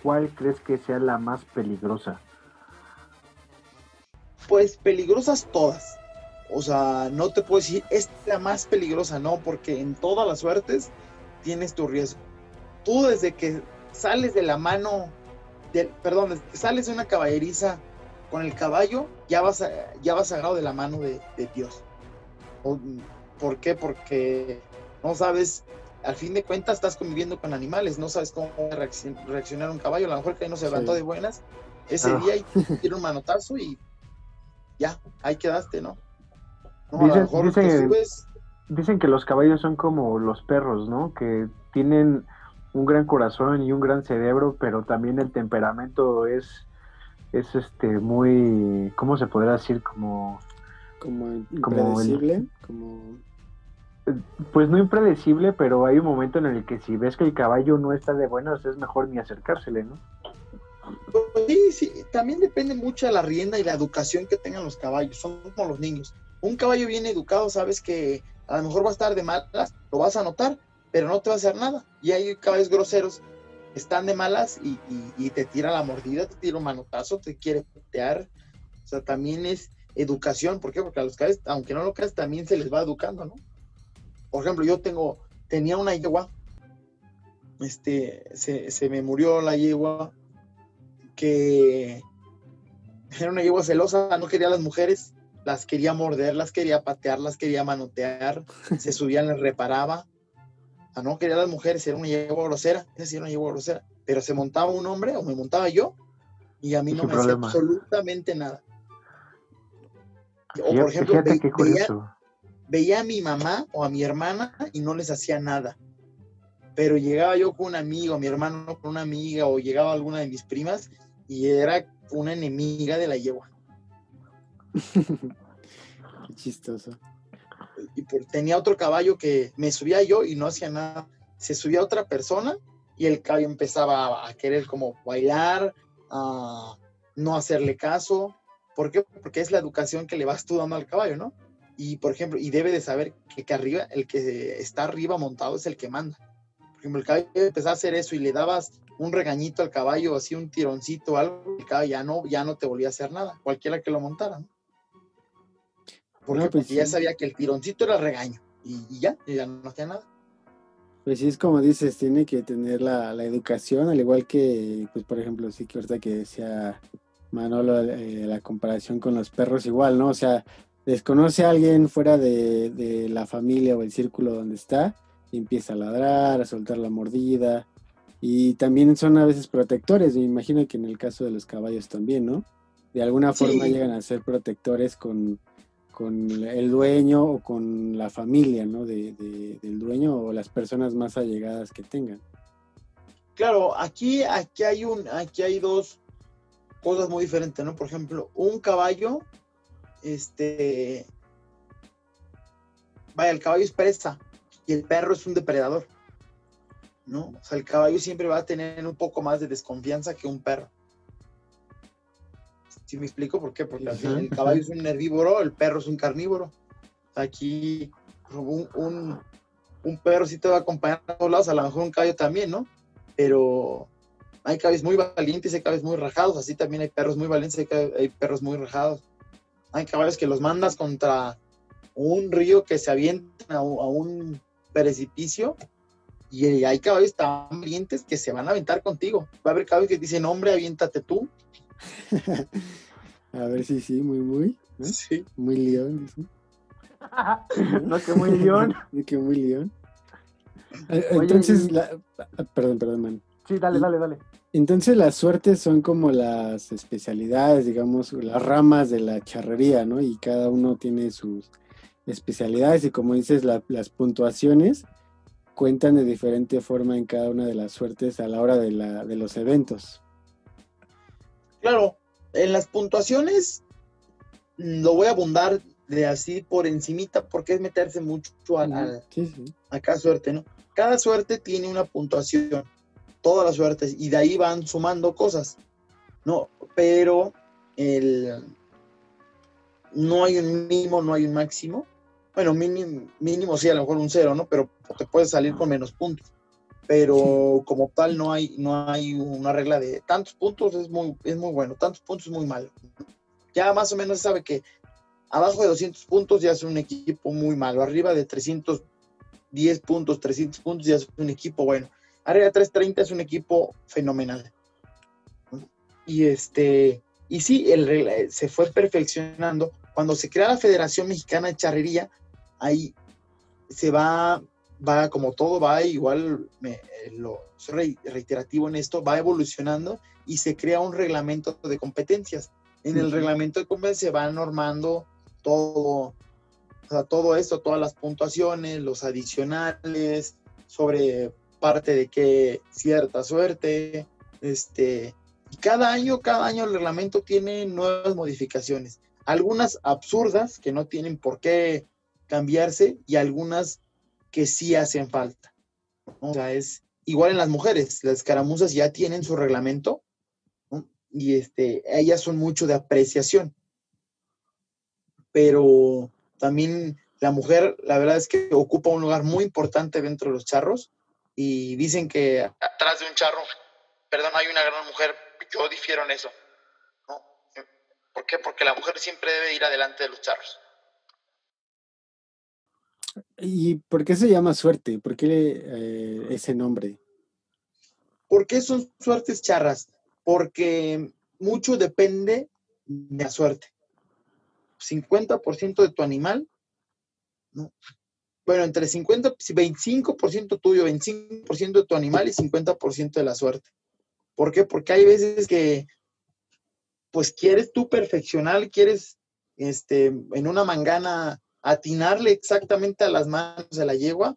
¿cuál crees que sea la más peligrosa? Pues peligrosas todas. O sea, no te puedo decir, es la más peligrosa, no, porque en todas las suertes tienes tu riesgo. Tú desde que sales de la mano, perdón, desde que sales de una caballeriza con el caballo, ya vas, ya vas agarrado de la mano de, Dios. ¿Por qué? Porque no sabes al fin de cuentas estás conviviendo con animales, no sabes cómo reaccionar un caballo, a lo mejor que no se levantó de buenas ese ah. día y tiene un manotazo y ya, ahí quedaste, ¿no? dicen, que los caballos son como los perros, ¿no? Que tienen un gran corazón y un gran cerebro, pero también el temperamento es, es este muy, ¿cómo se podrá decir? Como, como impredecible, como pues no impredecible, pero hay un momento en el que si ves que el caballo no está de buenas, es mejor ni acercársele, ¿no? Pues sí, sí, también depende mucho de la rienda y la educación que tengan los caballos, son como los niños. Un caballo bien educado, sabes que a lo mejor va a estar de malas, lo vas a notar, pero no te va a hacer nada. Y hay caballos groseros, están de malas y, te tira la mordida, te tira un manotazo, te quiere petear. O sea, también es educación, ¿por qué? Porque a los caballos, aunque no lo creas, también se les va educando, ¿no? Por ejemplo, yo tengo, tenía una yegua, este, se, me murió la yegua, que era una yegua celosa, no quería a las mujeres, las quería morder, las quería patear, las quería manotear, se subían, les reparaba. Ah, no quería a las mujeres, era una yegua grosera, esa sí era una yegua grosera. Pero se montaba un hombre o me montaba yo y a mí no me hacía absolutamente nada. O por ejemplo, veía a mi mamá o a mi hermana y no les hacía nada. Pero llegaba yo con un amigo, mi hermano con una amiga, o llegaba alguna de mis primas y era una enemiga de la yegua. Qué chistoso. Y tenía otro caballo que me subía yo y no hacía nada. Se subía otra persona y el caballo empezaba a querer como bailar, a no hacerle caso. ¿Por qué? Porque es la educación que le vas tú dando al caballo, ¿no? Y, por ejemplo, y debe de saber que, que arriba, el que está arriba montado es el que manda. Por ejemplo, el caballo empezaba a hacer eso y le dabas un regañito al caballo, así un tironcito o algo, el caballo ya no, ya no te volvía a hacer nada, cualquiera que lo montara, ¿no? Porque, No, pues porque ya sí. sabía que el tironcito era regaño y, y ya, y ya no hacía nada. Pues sí, es como dices, tiene que tener la, la educación, al igual que, pues por ejemplo, sí que ahorita que decía Manolo, eh, la comparación con los perros igual, ¿no? O sea, desconoce a alguien fuera de, de la familia o el círculo donde está y empieza a ladrar, a soltar la mordida. Y también son a veces protectores, me imagino que en el caso de los caballos también, ¿no? De alguna Sí. forma llegan a ser protectores con, con el dueño o con la familia, ¿no? De, de- del dueño o las personas más allegadas que tengan. Claro, aquí, aquí hay un, aquí hay dos cosas muy diferentes, ¿no? Por ejemplo, un caballo, este, vaya, el caballo es presa y el perro es un depredador, ¿no? O sea, el caballo siempre va a tener un poco más de desconfianza que un perro. ¿Sí me explico por qué? Porque al final el caballo es un herbívoro, el perro es un carnívoro. Aquí un, un, un perro sí te va a acompañar a todos lados, a lo mejor un caballo también, ¿no? Pero hay caballos muy valientes, hay caballos muy rajados, así también hay perros muy valientes, hay perros muy rajados. Hay caballos que los mandas contra un río que se avientan a, un- a un precipicio y hay caballos tan valientes que se van a aventar contigo. Va a haber caballos que dicen, hombre, aviéntate tú. A ver si sí, muy, muy. ¿no? Sí. Muy león, no, que muy león. Que muy león. Oye, Entonces, la- ah, perdón, perdón, man. Sí, dale, dale, dale. Entonces las suertes son como las especialidades, digamos, las ramas de la charrería, ¿no? Y cada uno tiene sus especialidades y como dices, la- las puntuaciones cuentan de diferente forma en cada una de las suertes a la hora de, la, de los eventos. Claro, en las puntuaciones lo voy a abundar de así por encimita porque es meterse mucho a, a- Sí, sí. a cada suerte, ¿no? Cada suerte tiene una puntuación, todas las suertes, y de ahí van sumando cosas, ¿no? Pero el, no hay un mínimo, no hay un máximo. Bueno, mínimo, mínimo sí, a lo mejor un cero, ¿no? Pero te puedes salir con menos puntos. Pero como tal no hay, no hay una regla de tantos puntos es muy, es muy bueno, tantos puntos es muy malo. Ya más o menos se sabe que abajo de 200 puntos ya es un equipo muy malo, arriba de 310 puntos, 300 puntos ya es un equipo bueno, de 330 es un equipo fenomenal. Y este, y sí, el se fue perfeccionando. Cuando se crea la Federación Mexicana de Charrería, ahí se va, va como todo, va igual, me, lo, soy re- reiterativo en esto, va evolucionando y se crea un reglamento de competencias. En el reglamento de competencias se va normando todo, o sea, todo esto, todas las puntuaciones, los adicionales, sobre parte de qué cierta suerte, este, y cada año, cada año el reglamento tiene nuevas modificaciones, algunas absurdas que no tienen por qué cambiarse y algunas que sí hacen falta. O sea, es igual en las mujeres, las escaramuzas ya tienen su reglamento y este, ellas son mucho de apreciación, pero también la mujer, la verdad es que ocupa un lugar muy importante dentro de los charros y dicen que atrás de un charro, perdón, hay una gran mujer, yo difiero en eso. ¿no? ¿Por qué? Porque la mujer siempre debe ir adelante de los charros. ¿Y por qué se llama suerte? ¿Por qué eh, ese nombre? ¿Por qué son suertes charras? Porque mucho depende de la suerte. 50% de tu animal, ¿no? Bueno, entre 50 y 25% tuyo, 25% de tu animal y 50% de la suerte. ¿Por qué? Porque hay veces que, pues, quieres tú perfeccionar, quieres, este, en una mangana atinarle exactamente a las manos de la yegua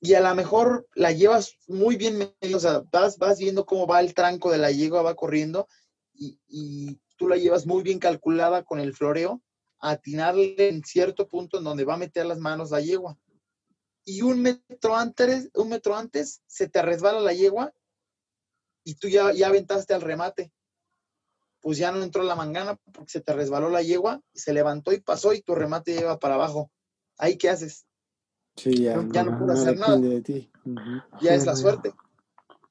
y a lo mejor la llevas muy bien o sea, vas, vas viendo cómo va el tranco de la yegua, va corriendo y, tú la llevas muy bien calculada con el floreo, atinarle en cierto punto en donde va a meter las manos la yegua. y un metro antes, un metro antes se te resbala la yegua y tú ya, ya aventaste al remate. Pues ya no entró la mangana porque se te resbaló la yegua, se levantó y pasó y tu remate lleva para abajo. ¿Ahí qué haces? Sí, ya, Ya no puedo hacer nada. de ti. Ujú. Ya es la suerte.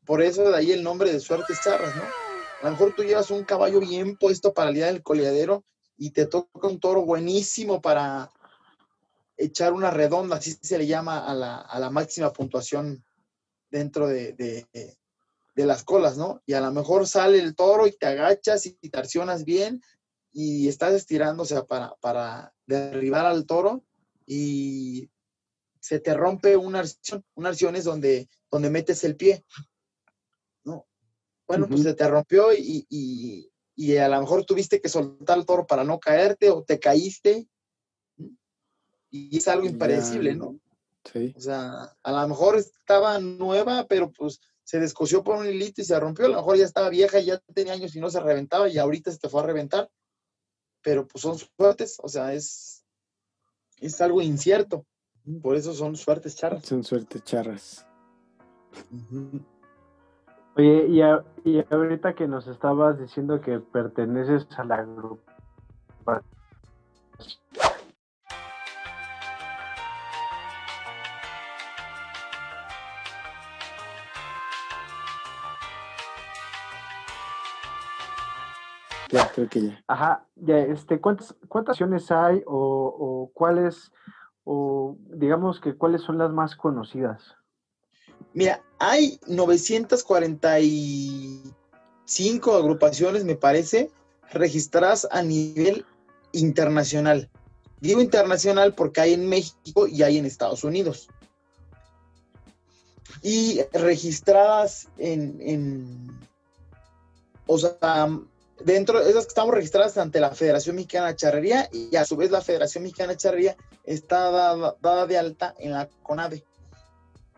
Por eso de ahí el nombre de suertes charras, ¿no? A lo mejor tú llevas un caballo bien puesto para el día del coleadero y te toca un toro buenísimo para echar una redonda, así se le llama a la, a la máxima puntuación dentro de, de- de las colas, ¿no? Y a lo mejor sale el toro y te agachas y te accionas bien y estás estirando, o sea, para, para derribar al toro y se te rompe una arción. Una arción es donde, donde metes el pie. ¿no? Bueno, pues se te rompió y, y- y a lo mejor tuviste que soltar el toro para no caerte o te caíste. Y es algo impredecible, ¿no? Sí. O sea, a lo mejor estaba nueva, pero pues se descosió por un hilito y se rompió. A lo mejor ya estaba vieja y ya tenía años y no se reventaba y ahorita se te fue a reventar. Pero pues son suertes, o sea, es, es algo incierto. Por eso son suertes charras. Son suerte charras. Oye, y, a- y ahorita que nos estabas diciendo que perteneces a la grupo. Ya, creo que ya. Ajá, ya, este, ¿cuántas, cuántas acciones hay o, o cuáles, o digamos que cuáles son las más conocidas? Mira, hay 945 agrupaciones, me parece, registradas a nivel internacional. Digo internacional porque hay en México y hay en Estados Unidos. Y registradas en, en- o sea, dentro de esas que estamos registradas ante la Federación Mexicana de Charrería y a su vez la Federación Mexicana de Charrería está dada, dada de alta en la CONADE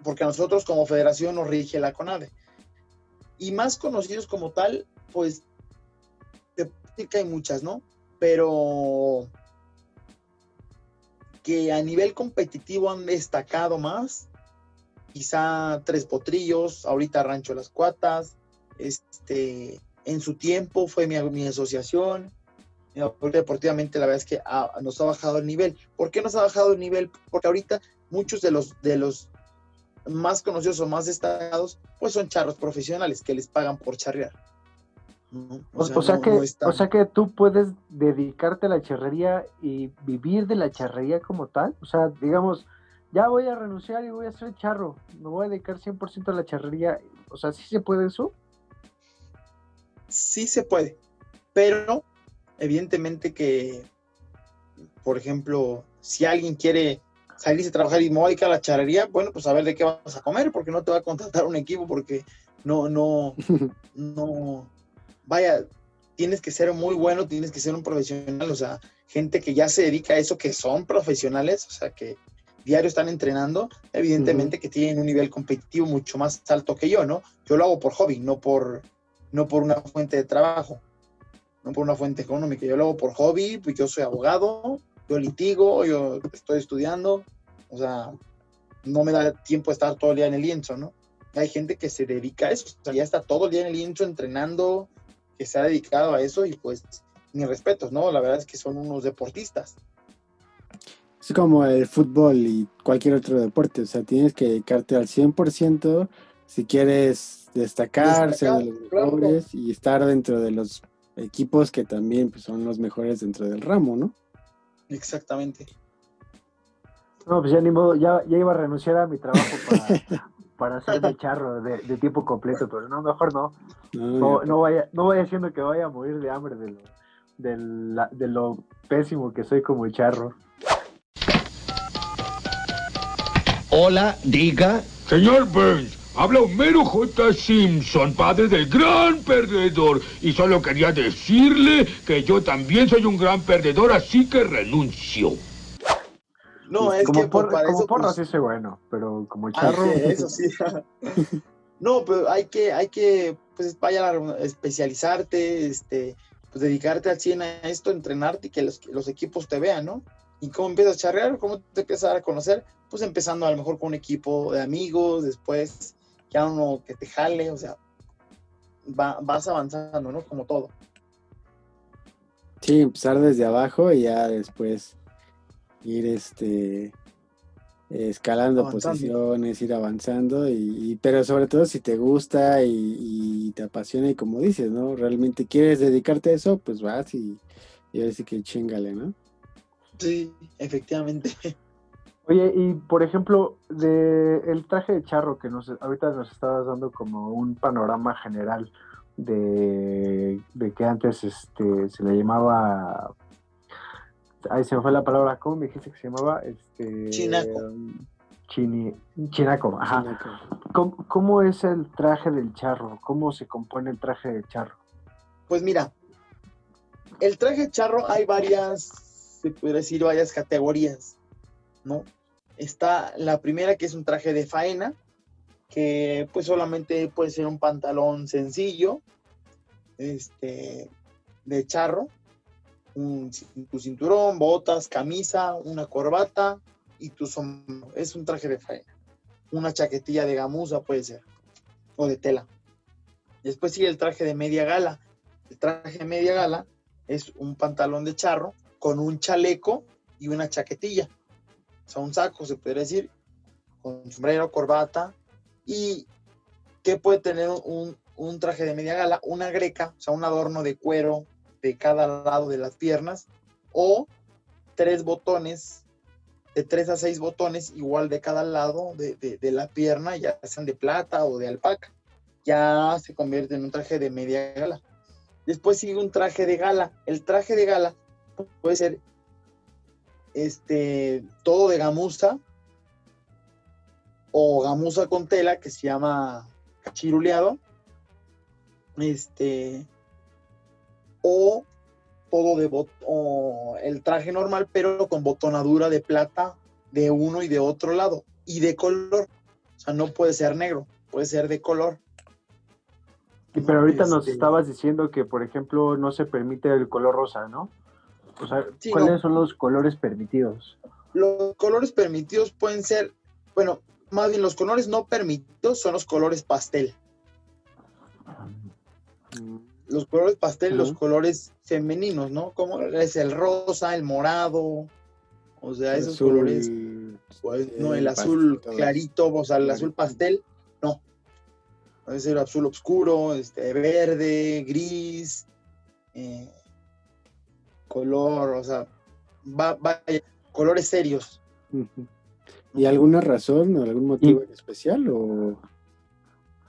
porque a nosotros como federación nos rige la CONADE. Y más conocidos como tal, pues, de hay muchas, ¿no? Pero que a nivel competitivo han destacado más, quizá Tres Potrillos, ahorita Rancho Las Cuatas, este, en su tiempo fue mi, mi asociación, deportivamente la verdad es que nos ha bajado el nivel. ¿Por qué nos ha bajado el nivel? Porque ahorita muchos de los, de los más conocidos o más destacados, pues son charros profesionales que les pagan por charrear. ¿no? O, o sea no- que, no o sea que tú puedes dedicarte a la charrería y vivir de la charrería como tal. O sea, digamos, ya voy a renunciar y voy a ser charro. Me voy a dedicar 100% a la charrería. O sea, ¿sí se puede eso? sí se puede, pero evidentemente que, por ejemplo, si alguien quiere salirse a trabajar y me voy a dedicar a la charrería, bueno, pues a ver de qué vas a comer, porque no te va a contratar un equipo, porque no, no, no, vaya, tienes que ser muy bueno, tienes que ser un profesional, o sea, gente que ya se dedica a eso, que son profesionales, o sea, que diario están entrenando, evidentemente que tienen un nivel competitivo mucho más alto que yo, ¿no? Yo lo hago por hobby, no por, no por una fuente de trabajo, no por una fuente económica, yo lo hago por hobby, pues yo soy abogado, yo litigo, yo estoy estudiando, o sea, no me da tiempo de estar todo el día en el lienzo, ¿no? Hay gente que se dedica a eso, o sea, ya está todo el día en el lienzo entrenando, que se ha dedicado a eso y pues, ni respetos, ¿no? La verdad es que son unos deportistas. Es como el fútbol y cualquier otro deporte, o sea, tienes que dedicarte al 100% si quieres destacar, ser de los claro. mejores y estar dentro de los equipos que también pues, son los mejores dentro del ramo, ¿no? Exactamente. No, pues ya ni modo, ya, ya iba a renunciar a mi trabajo para, para ser de charro de, de tiempo completo, pero no, mejor no. No, no vaya, no vaya haciendo que vaya a morir de hambre de lo, de la- de lo pésimo que soy como charro. Hola, diga. Señor Burns, habla Homero J. Simpson, padre del gran perdedor. Y solo quería decirle que yo también soy un gran perdedor, así que renuncio. No, es como que pues, por- para como eso, porro pues, sí soy bueno, pero como Hay charro. eso sí. no, pero hay que, hay que, pues vaya especializarte, este, pues dedicarte al 100 a esto, entrenarte y que los, que los equipos te vean, ¿no? ¿Y cómo empiezas a charrear? ¿Cómo te empiezas a dar a conocer? pues empezando a lo mejor con un equipo de amigos, después ya uno que te jale, o sea, va- vas avanzando, ¿no? Como todo. Sí, empezar desde abajo y ya después ir este escalando Avanzando. posiciones, ir avanzando, y, y- pero sobre todo si te gusta y, y te apasiona y como dices, ¿no? Realmente quieres dedicarte a eso, pues vas y, y que chingale, ¿no? Sí, efectivamente. Oye, y por ejemplo, de el traje de charro que nos ahorita nos estabas dando como un panorama general de, de que antes este se le llamaba ay se me fue la palabra, ¿cómo me dijiste que se llamaba? Este Chinaco. Chini, chinaco, ajá. Chinaco. ¿Cómo, cómo es el traje del charro? ¿Cómo se compone el traje del charro? Pues mira, el traje charro hay varias, se puede decir, varias categorías, ¿no? Está la primera que es un traje de faena, que pues solamente puede ser un pantalón sencillo, este, de charro, un, tu cinturón, botas, camisa, una corbata y tu sombrero. Es un traje de faena. Una chaquetilla de gamuza puede ser, o de tela. Después sigue el traje de media gala. El traje de media gala es un pantalón de charro con un chaleco y una chaquetilla. O sea, un saco, se podría decir, con sombrero, corbata. ¿Y qué puede tener un, un traje de media gala? Una greca, o sea, un adorno de cuero de cada lado de las piernas, o tres botones, de tres a seis botones, igual de cada lado de, de- de la pierna, ya sean de plata o de alpaca. Ya se convierte en un traje de media gala. Después sigue un traje de gala. El traje de gala puede ser este, todo de gamuza o gamuza con tela que se llama cachiruleado. Este, o todo de bot o el traje normal, pero con botonadura de plata de uno y de otro lado y de color. O sea, no puede ser negro, puede ser de color. Y pero ahorita nos Este, estabas diciendo que, por ejemplo, no se permite el color rosa, ¿no? O sea, Sí, ¿cuáles no. son los colores permitidos? Los colores permitidos pueden ser, bueno, más bien los colores no permitidos son los colores pastel. Los colores pastel, los colores femeninos, ¿no? Como es el rosa, el morado, o sea, esos azul, colores, pues, no, el el azul pastel, clarito, o sea, el azul pastel, no. Puede ser azul oscuro, este, verde, gris, eh, color, o sea, va, va- colores serios. ¿Y alguna razón o algún motivo en especial? O...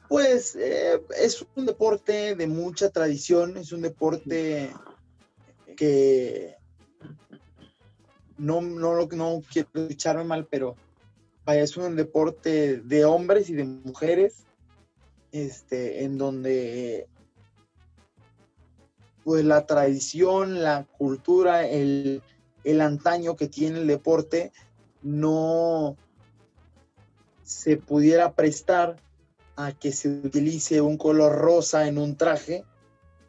Pues eh, es un deporte de mucha tradición, es un deporte que no, no, lo- no quiero echarme mal, pero vaya, es un deporte de hombres y de mujeres, este, en donde pues la tradición, la cultura, el, el antaño que tiene el deporte no se pudiera prestar a que se utilice un color rosa en un traje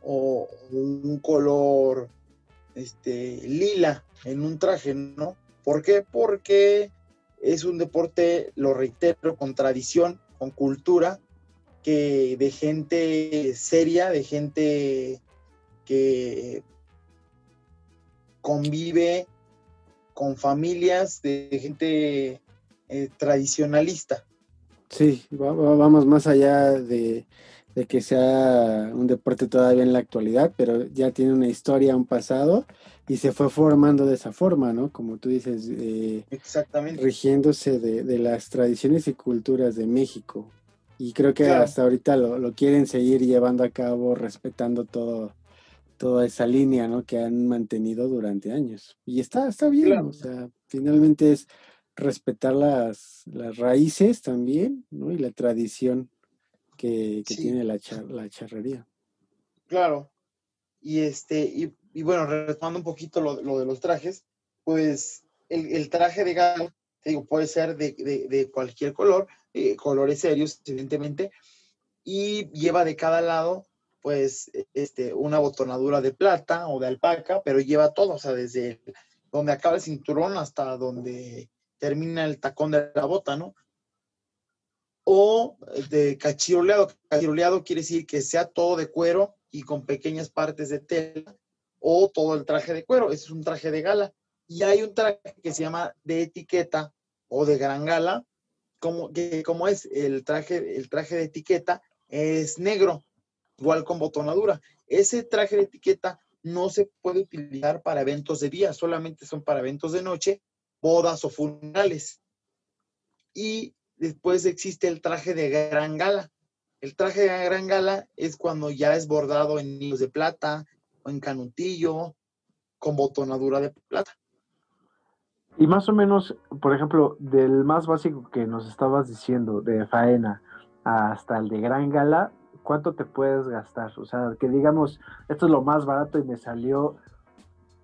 o un color este, lila en un traje, ¿no? ¿Por qué? Porque es un deporte, lo reitero, con tradición, con cultura, que de gente seria, de gente que convive con familias, de gente eh, tradicionalista. Sí, va- va- vamos más allá de, de que sea un deporte todavía en la actualidad, pero ya tiene una historia, un pasado, y se fue formando de esa forma, ¿no? Como tú dices, eh, Exactamente. rigiéndose de, de las tradiciones y culturas de México. Y creo que Claro. hasta ahorita lo, lo quieren seguir llevando a cabo, respetando todo, toda esa línea, ¿no? Que han mantenido durante años. Y está, está bien, Claro. o sea, finalmente es respetar las, las raíces también, ¿no? Y la tradición que, que Sí. tiene la, char- la charrería. Claro. Y este, y, y bueno, retomando un poquito lo, lo de los trajes, pues el, el traje de gala, te digo, puede ser de, de- de cualquier color, eh, colores serios, evidentemente, y lleva de cada lado, pues, este, una botonadura de plata o de alpaca, pero lleva todo, o sea, desde donde acaba el cinturón hasta donde termina el tacón de la bota, ¿no? O de cachiroleado. Cachiroleado quiere decir que sea todo de cuero y con pequeñas partes de tela, o todo el traje de cuero. Ese es un traje de gala. Y hay un traje que se llama de etiqueta o de gran gala, como, que, es el traje, el traje de etiqueta, es negro, igual con botonadura. Ese traje de etiqueta no se puede utilizar para eventos de día, solamente son para eventos de noche, bodas o funerales. Y después existe el traje de gran gala. El traje de gran gala es cuando ya es bordado en hilos de plata o en canutillo con botonadura de plata. Y más o menos, por ejemplo, del más básico que nos estabas diciendo, de faena, hasta el de gran gala, ¿cuánto te puedes gastar? O sea, que digamos, esto es lo más barato y me salió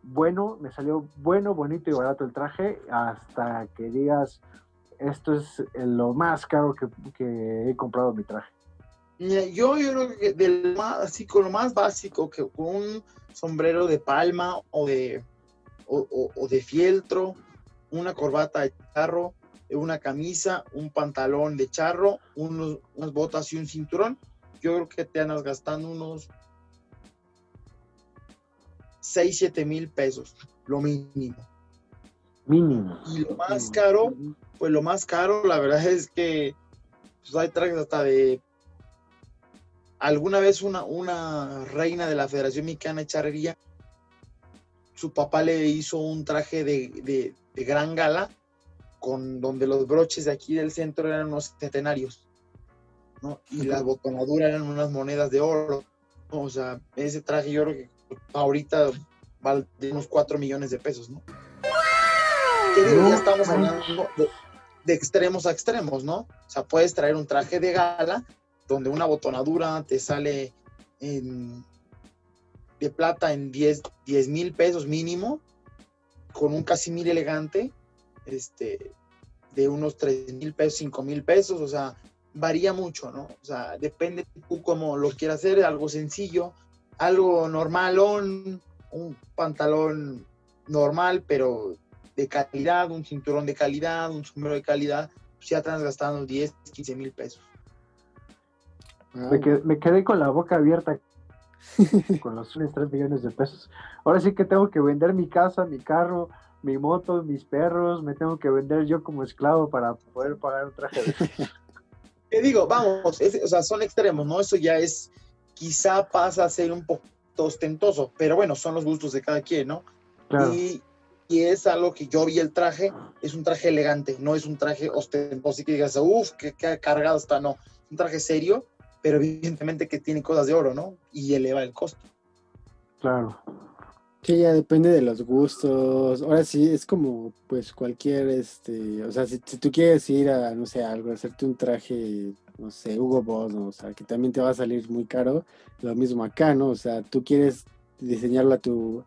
bueno, me salió bueno, bonito y barato el traje, hasta que digas, esto es lo más caro que, he comprado mi traje. Yo, yo creo que del más, así con lo más básico, que con un sombrero de palma o de, o de fieltro, una corbata de charro, una camisa, un pantalón de charro, unos, unas botas y un cinturón, yo creo que te andas gastando unos 6, 7 mil pesos, lo mínimo. Mínimo. Y lo más caro, pues lo más caro, la verdad es que pues hay trajes hasta de alguna vez una, una reina de la Federación Mexicana de Charrería, su papá le hizo un traje de, de gran gala, con donde los broches de aquí del centro eran unos centenarios, ¿no? Y la botonadura eran unas monedas de oro. O sea, ese traje yo creo que ahorita vale unos 4 millones de pesos, ¿no? ya estamos hablando de, de, extremos a extremos, ¿no? O sea, puedes traer un traje de gala donde una botonadura te sale en, de plata en 10 mil pesos mínimo con un casimir elegante, este, de unos 3 mil pesos, 5 mil pesos, o sea, varía mucho, ¿no? O sea, depende tú cómo lo quieras hacer, algo sencillo, algo normal, un, un pantalón normal, pero de calidad, un cinturón de calidad, un sombrero de calidad, pues ya estás gastando 10, 15 mil pesos. Me quedé, me quedé, con la boca abierta con los 3 millones de pesos. Ahora sí que tengo que vender mi casa, mi carro, mi moto, mis perros, me tengo que vender yo como esclavo para poder pagar un traje de... Te digo, vamos, o sea, son extremos, ¿no? Eso ya es, quizá pasa a ser un poco ostentoso, pero bueno, son los gustos de cada quien, ¿no? Y, y, es algo que yo vi el traje, es un traje elegante, no es un traje ostentoso y que digas, uff, qué, qué cargado está, no, un traje serio, pero evidentemente que tiene cosas de oro, ¿no? Y eleva el costo. Claro. Sí, ya depende de los gustos. Ahora sí, es como, pues, cualquier, este, o sea, si, tú quieres ir a, no sé, algo, hacerte un traje, no sé, Hugo Boss, ¿no? o sea, que también te va a salir muy caro, lo mismo acá, ¿no? O sea, tú quieres diseñarlo a tu,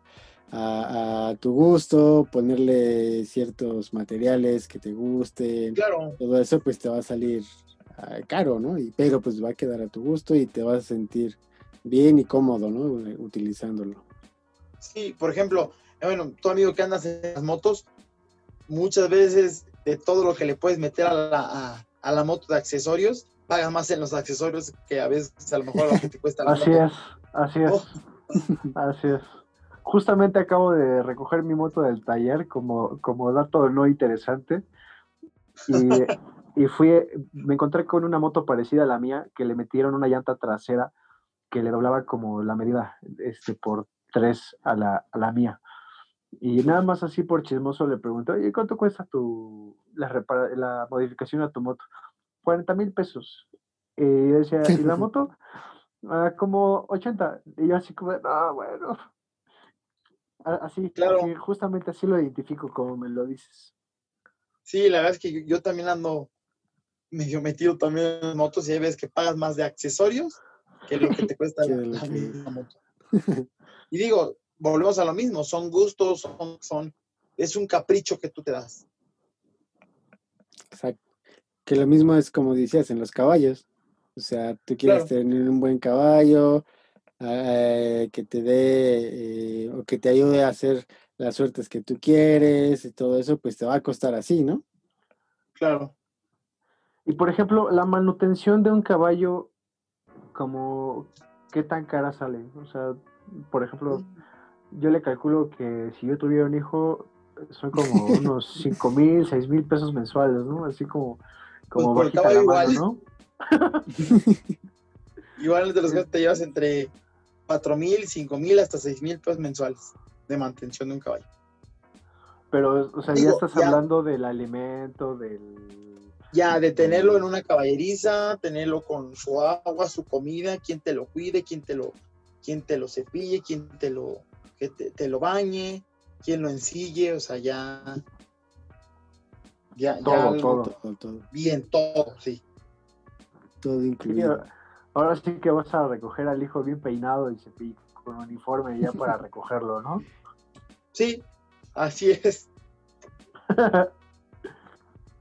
a, tu gusto, ponerle ciertos materiales que te gusten, claro. todo eso, pues te va a salir Ah, caro, ¿no? Y, pero pues va a quedar a tu gusto y te vas a sentir bien y cómodo, ¿no? Utilizándolo. Sí, por ejemplo, bueno, tu amigo que andas en las motos, muchas veces de todo lo que le puedes meter a la, a, la moto de accesorios, pagas más en los accesorios que a veces a lo mejor lo que te cuesta la Así es, así es. Oh. así es. Justamente acabo de recoger mi moto del taller como, como dato no interesante. Y y fui, me encontré con una moto parecida a la mía, que le metieron una llanta trasera que le doblaba como la medida este, por tres a la, a la mía. Y nada más así por chismoso le pregunté, oye, ¿cuánto cuesta tu, la, la modificación a tu moto? 40 mil pesos. Y yo decía, ¿y la moto? Ah, como 80. Y yo así como, no, bueno. Así, claro. justamente así lo identifico como me lo dices. Sí, la verdad es que yo también ando medio metido también en motos y ahí ves que pagas más de accesorios que lo que te cuesta la, misma moto. y digo, volvemos a lo mismo, son gustos, son, son, es un capricho que tú te das. Exacto. Que lo mismo es como decías en los caballos. O sea, tú quieres tener un buen caballo, eh, que te dé eh, o que te ayude a hacer las suertes que tú quieres y todo eso, pues te va a costar así, ¿no? Claro. Y por ejemplo, la manutención de un caballo, como, ¿qué tan cara sale? O sea, por ejemplo, yo le calculo que si yo tuviera un hijo, son como unos 5 mil, 6 mil pesos mensuales, ¿no? Así como, como Pues bajita la caballo mano, igual. ¿no? Igual de los gastos te llevas entre 4 mil, 5 mil hasta 6 mil pesos mensuales de mantención de un caballo. Pero, o sea, ya estás ya. hablando del alimento, del... Ya, de tenerlo en una caballeriza, tenerlo con su agua, su comida, quien te lo cuide, quien te lo, quien te lo cepille, quien te lo, que te, te lo bañe, quien lo ensille, o sea, ya. Ya, ya Todo, algo todo. Todo, todo, bien, todo, sí. todo Sí, incluido. ahora sí que vas a recoger al hijo bien peinado y cepill- con uniforme ya para recogerlo, ¿no? Sí, así es.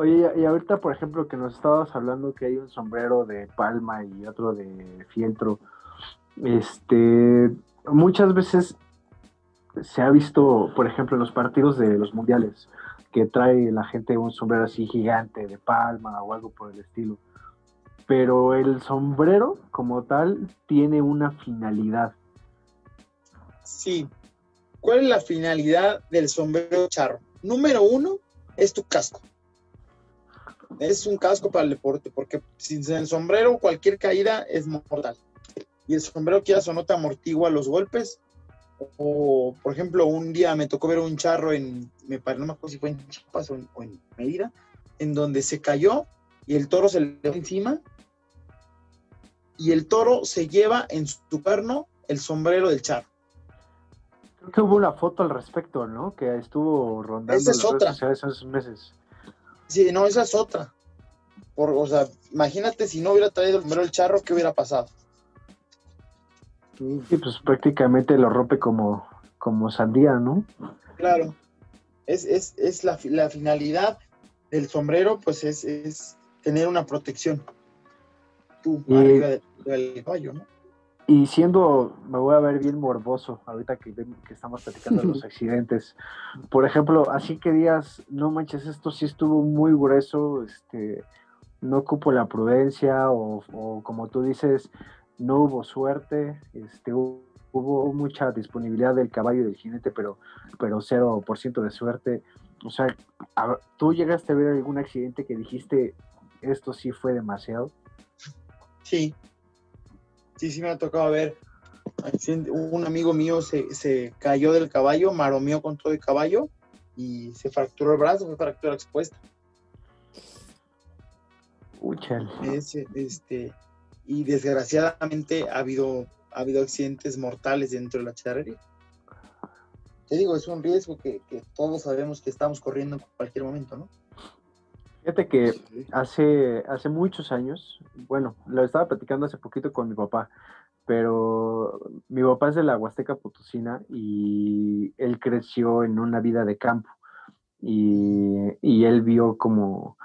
Oye, y ahorita, por ejemplo, que nos estabas hablando que hay un sombrero de palma y otro de fieltro, este, muchas veces se ha visto, por ejemplo, en los partidos de los mundiales, que trae la gente un sombrero así gigante de palma o algo por el estilo. Pero el sombrero como tal tiene una finalidad. Sí. ¿Cuál es la finalidad del sombrero charro? Número uno es tu casco. Es un casco para el deporte, porque sin el sombrero cualquier caída es mortal. Y el sombrero que o no te amortigua los golpes. O, por ejemplo, un día me tocó ver un charro en, me parece, no me acuerdo si fue en Chiapas o en, o en Mérida, en donde se cayó y el toro se le dio encima y el toro se lleva en su perno el sombrero del charro. Creo que hubo una foto al respecto, ¿no? Que estuvo rondando Esa es las otra. redes sociales hace unos meses. Sí, no, esa es otra. Por, o sea, imagínate si no hubiera traído el sombrero del charro, ¿qué hubiera pasado? Y pues prácticamente lo rompe como, como sandía, ¿no? Claro. Es, es, es la, la finalidad del sombrero, pues es, es tener una protección. Tú, Y- arriba de- del caballo, ¿no? Y siendo, me voy a ver bien morboso ahorita que, que estamos platicando de los accidentes. Por ejemplo, así que digas, no manches, esto sí estuvo muy grueso, este, no ocupo la prudencia o, o como tú dices, no hubo suerte, este, hu- hubo mucha disponibilidad del caballo y del jinete, pero, pero 0% de suerte. O sea, ¿tú llegaste a ver algún accidente que dijiste, esto sí fue demasiado? Sí. Sí, sí me ha tocado ver. Un amigo mío se, se cayó del caballo, maromeó con todo el caballo y se fracturó el brazo, fue fractura expuesta. Uy, chale. Es, este, y desgraciadamente ha habido, ha habido accidentes mortales dentro de la charrería. Te digo, es un riesgo que, que todos sabemos que estamos corriendo en cualquier momento, ¿no? Fíjate que hace, hace muchos años, bueno, lo estaba platicando hace poquito con mi papá, pero mi papá es de la Huasteca Potosina y él creció en una vida de campo y, y él vio como,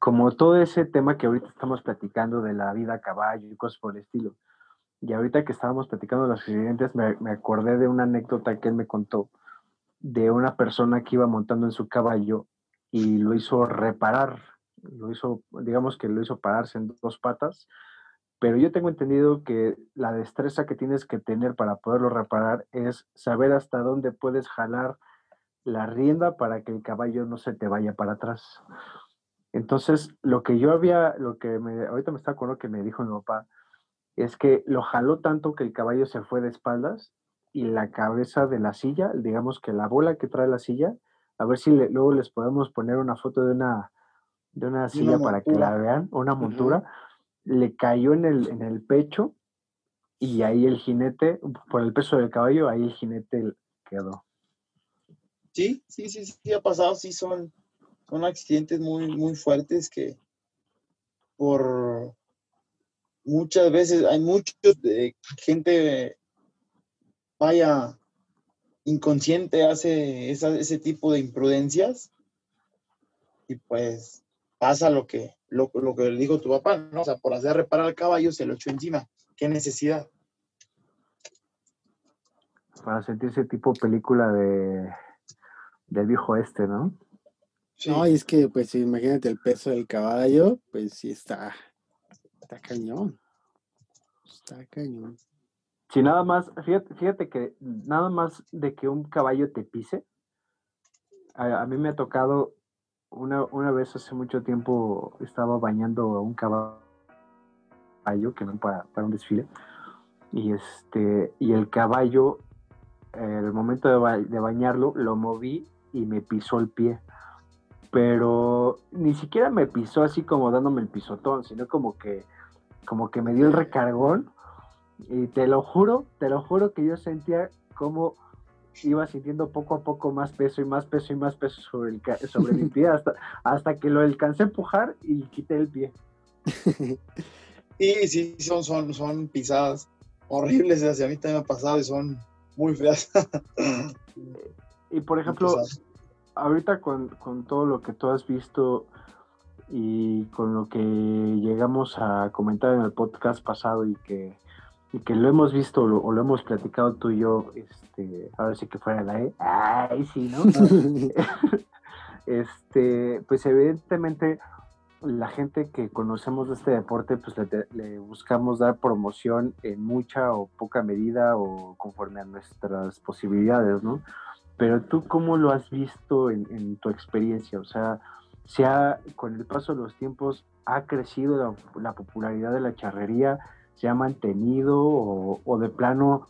como todo ese tema que ahorita estamos platicando de la vida a caballo y cosas por el estilo. Y ahorita que estábamos platicando de los accidentes, me, me acordé de una anécdota que él me contó de una persona que iba montando en su caballo y lo hizo reparar, lo hizo, digamos que lo hizo pararse en dos patas, pero yo tengo entendido que la destreza que tienes que tener para poderlo reparar es saber hasta dónde puedes jalar la rienda para que el caballo no se te vaya para atrás. Entonces, lo que yo había, lo que me, ahorita me está acordando que me dijo mi papá, es que lo jaló tanto que el caballo se fue de espaldas y la cabeza de la silla, digamos que la bola que trae la silla, a ver si le- luego les podemos poner una foto de una, de una silla para que la vean, una montura, le cayó en el, en el pecho y ahí el jinete, por el peso del caballo, ahí el jinete quedó. Sí, sí, sí, sí, ha pasado, sí, son, son accidentes muy, muy fuertes que por muchas veces hay muchos de gente vaya inconsciente hace ese tipo de imprudencias y pues pasa lo que lo, lo que le dijo tu papá, ¿no? O sea, por hacer reparar al caballo se lo echó encima. ¿Qué necesidad? Para sentirse tipo película de del viejo este, ¿no? Sí. No, y es que, pues, imagínate el peso del caballo, pues sí está, está cañón. Está cañón. Si nada más, fíjate, fíjate que nada más de que un caballo te pise, a, a mí me ha tocado una, una vez hace mucho tiempo estaba bañando a un caballo que no para, para un desfile y este y el caballo en el momento de, ba- de bañarlo lo moví y me pisó el pie pero ni siquiera me pisó así como dándome el pisotón sino como que como que me dio el recargón y te lo juro te lo juro que yo sentía como iba sintiendo poco a poco más peso y más peso y más peso sobre, el, sobre mi pie hasta, hasta que lo alcancé a empujar y quité el pie. Sí, sí, son, son, son pisadas horribles. Hacia mí también me ha pasado y son muy feas. Y por ejemplo, Pisadas. Ahorita con, con todo lo que tú has visto y con lo que llegamos a comentar en el podcast pasado y que, y que lo hemos visto lo- o lo hemos platicado tú y yo, este, ahora sí que fuera la E, ay sí, ¿no? este, pues evidentemente la gente que conocemos de este deporte, pues le, le buscamos dar promoción en mucha o poca medida o conforme a nuestras posibilidades, ¿no? Pero tú, ¿cómo lo has visto en, tu experiencia? O sea, ¿se ha, con el paso de los tiempos, ha crecido la, la popularidad de la charrería? ¿Se ha mantenido o, o de plano,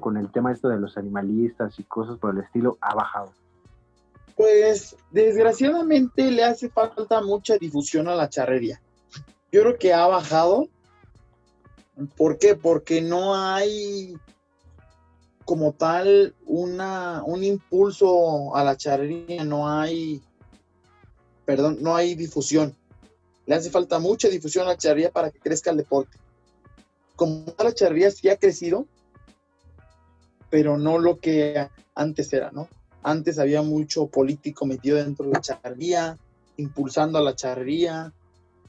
con el tema esto de los animalistas y cosas por el estilo, ha bajado? Pues desgraciadamente le hace falta mucha difusión a la charrería. Yo creo que ha bajado. ¿Por qué? Porque no hay como tal una, un impulso a la charrería, no hay, perdón, no hay difusión. Le hace falta mucha difusión a la charrería para que crezca el deporte. Como la charrería sí ha crecido, pero no lo que antes era, ¿no? Antes había mucho político metido dentro de la charrería, impulsando a la charrería,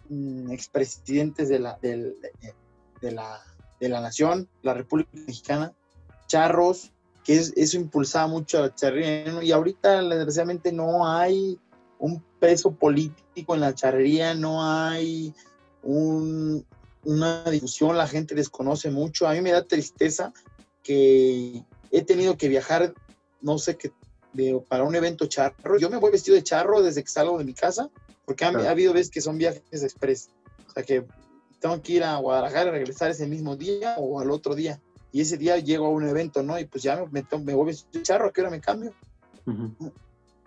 mm, expresidentes de la, de la, de la nación, la República Mexicana, charros, que es- eso impulsaba mucho a la charrería. Y ahorita, desgraciadamente, no hay un peso político en la charrería, no hay un- una difusión, la gente desconoce mucho. A mí me da tristeza que he tenido que viajar, no sé qué, de- para un evento charro. Yo me voy vestido de charro desde que salgo de mi casa, porque ha habido veces que son viajes express. O sea que tengo que ir a Guadalajara y regresar ese mismo día o al otro día. Y ese día llego a un evento, ¿no? Y pues ya me, me, voy de charro, ¿a qué hora me cambio?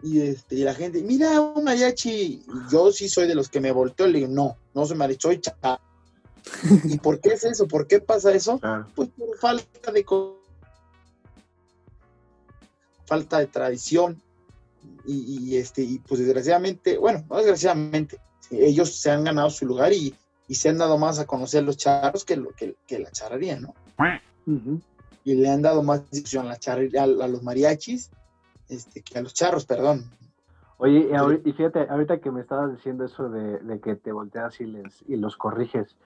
Y, este, y la gente, mira, un mariachi. Yo sí soy de los que me volteo y le digo, no, no soy mariachi, soy charro. ¿Y por qué es eso? ¿Por qué pasa eso? Claro. Pues por falta de falta de tradición y, y, este y pues desgraciadamente bueno no desgraciadamente ellos se han ganado su lugar y, y se han dado más a conocer los charros que, lo, que, que la charrería no Y le han dado más difusión a a, los mariachis este que a los charros perdón Oye, y, fíjate, ahorita que me estabas diciendo eso de, de que te volteas y, les, y los corriges,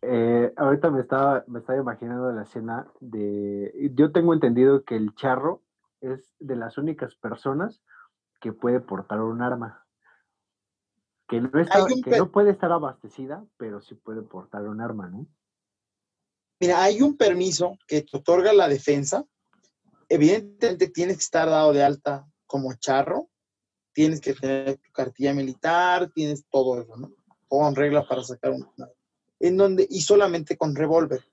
eh, ahorita me estaba, me estaba imaginando la escena de... Yo tengo entendido que el charro es de las únicas personas que puede portar un arma. Que está, no puede estar abastecida, pero sí puede portar un arma, ¿no? Mira hay un permiso que te otorga la defensa evidentemente tienes que estar dado de alta como charro tienes que tener tu cartilla militar, tienes todo eso, ¿no? Todo en regla para sacar un en donde y solamente con revólver.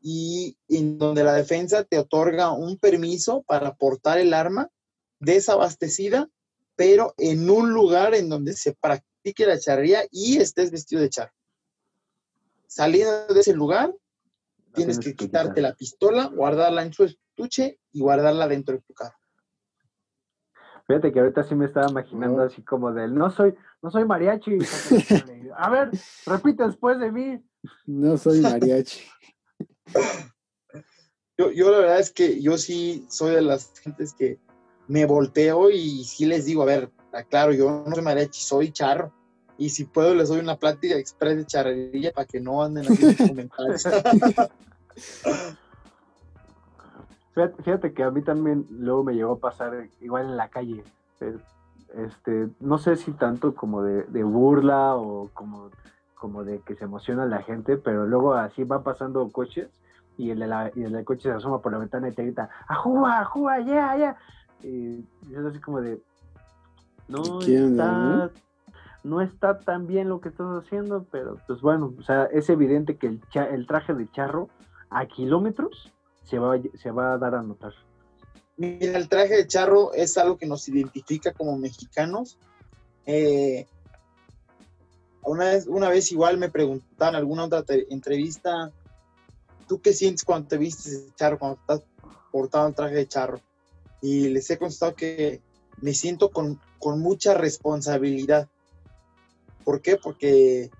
Y en donde la defensa te otorga un permiso para portar el arma desabastecida, pero en un lugar en donde se practique la charrería y estés vestido de charro. Saliendo de ese lugar, Tienes que quitarte la pistola, guardarla en su estuche y guardarla dentro de tu carro. Fíjate que ahorita sí me estaba imaginando No. así como del, no soy, no soy mariachi. A ver, repite después de mí. No soy mariachi. Yo, yo la verdad es que yo sí soy de las gentes que me volteo y sí les digo, a ver, claro, yo no soy mariachi, soy charro. Y si puedo les doy una plática express de charrería para que no anden haciendo comentarios. Fíjate, fíjate que a mí también luego me llegó a pasar igual en la calle. eh, este, no sé si tanto como de, de burla o como, como de que se emociona la gente, pero luego así van pasando coches y el, de la, y el del coche se asoma por la ventana y te grita, ¡Ajúa, ajúa, ya, ya! Y es así como de, no ¿Qué onda, está, no está tan bien lo que estás haciendo, pero pues bueno, o sea, es evidente que el, el traje de charro a kilómetros se va, se va a dar a notar. Mira, el traje de charro es algo que nos identifica como mexicanos. Eh, una, vez, una vez igual me preguntaban en alguna otra entrevista, ¿tú qué sientes cuando te vistes de charro, cuando estás portando el traje de charro? Y les he contestado que me siento con, con mucha responsabilidad. ¿Por qué? Porque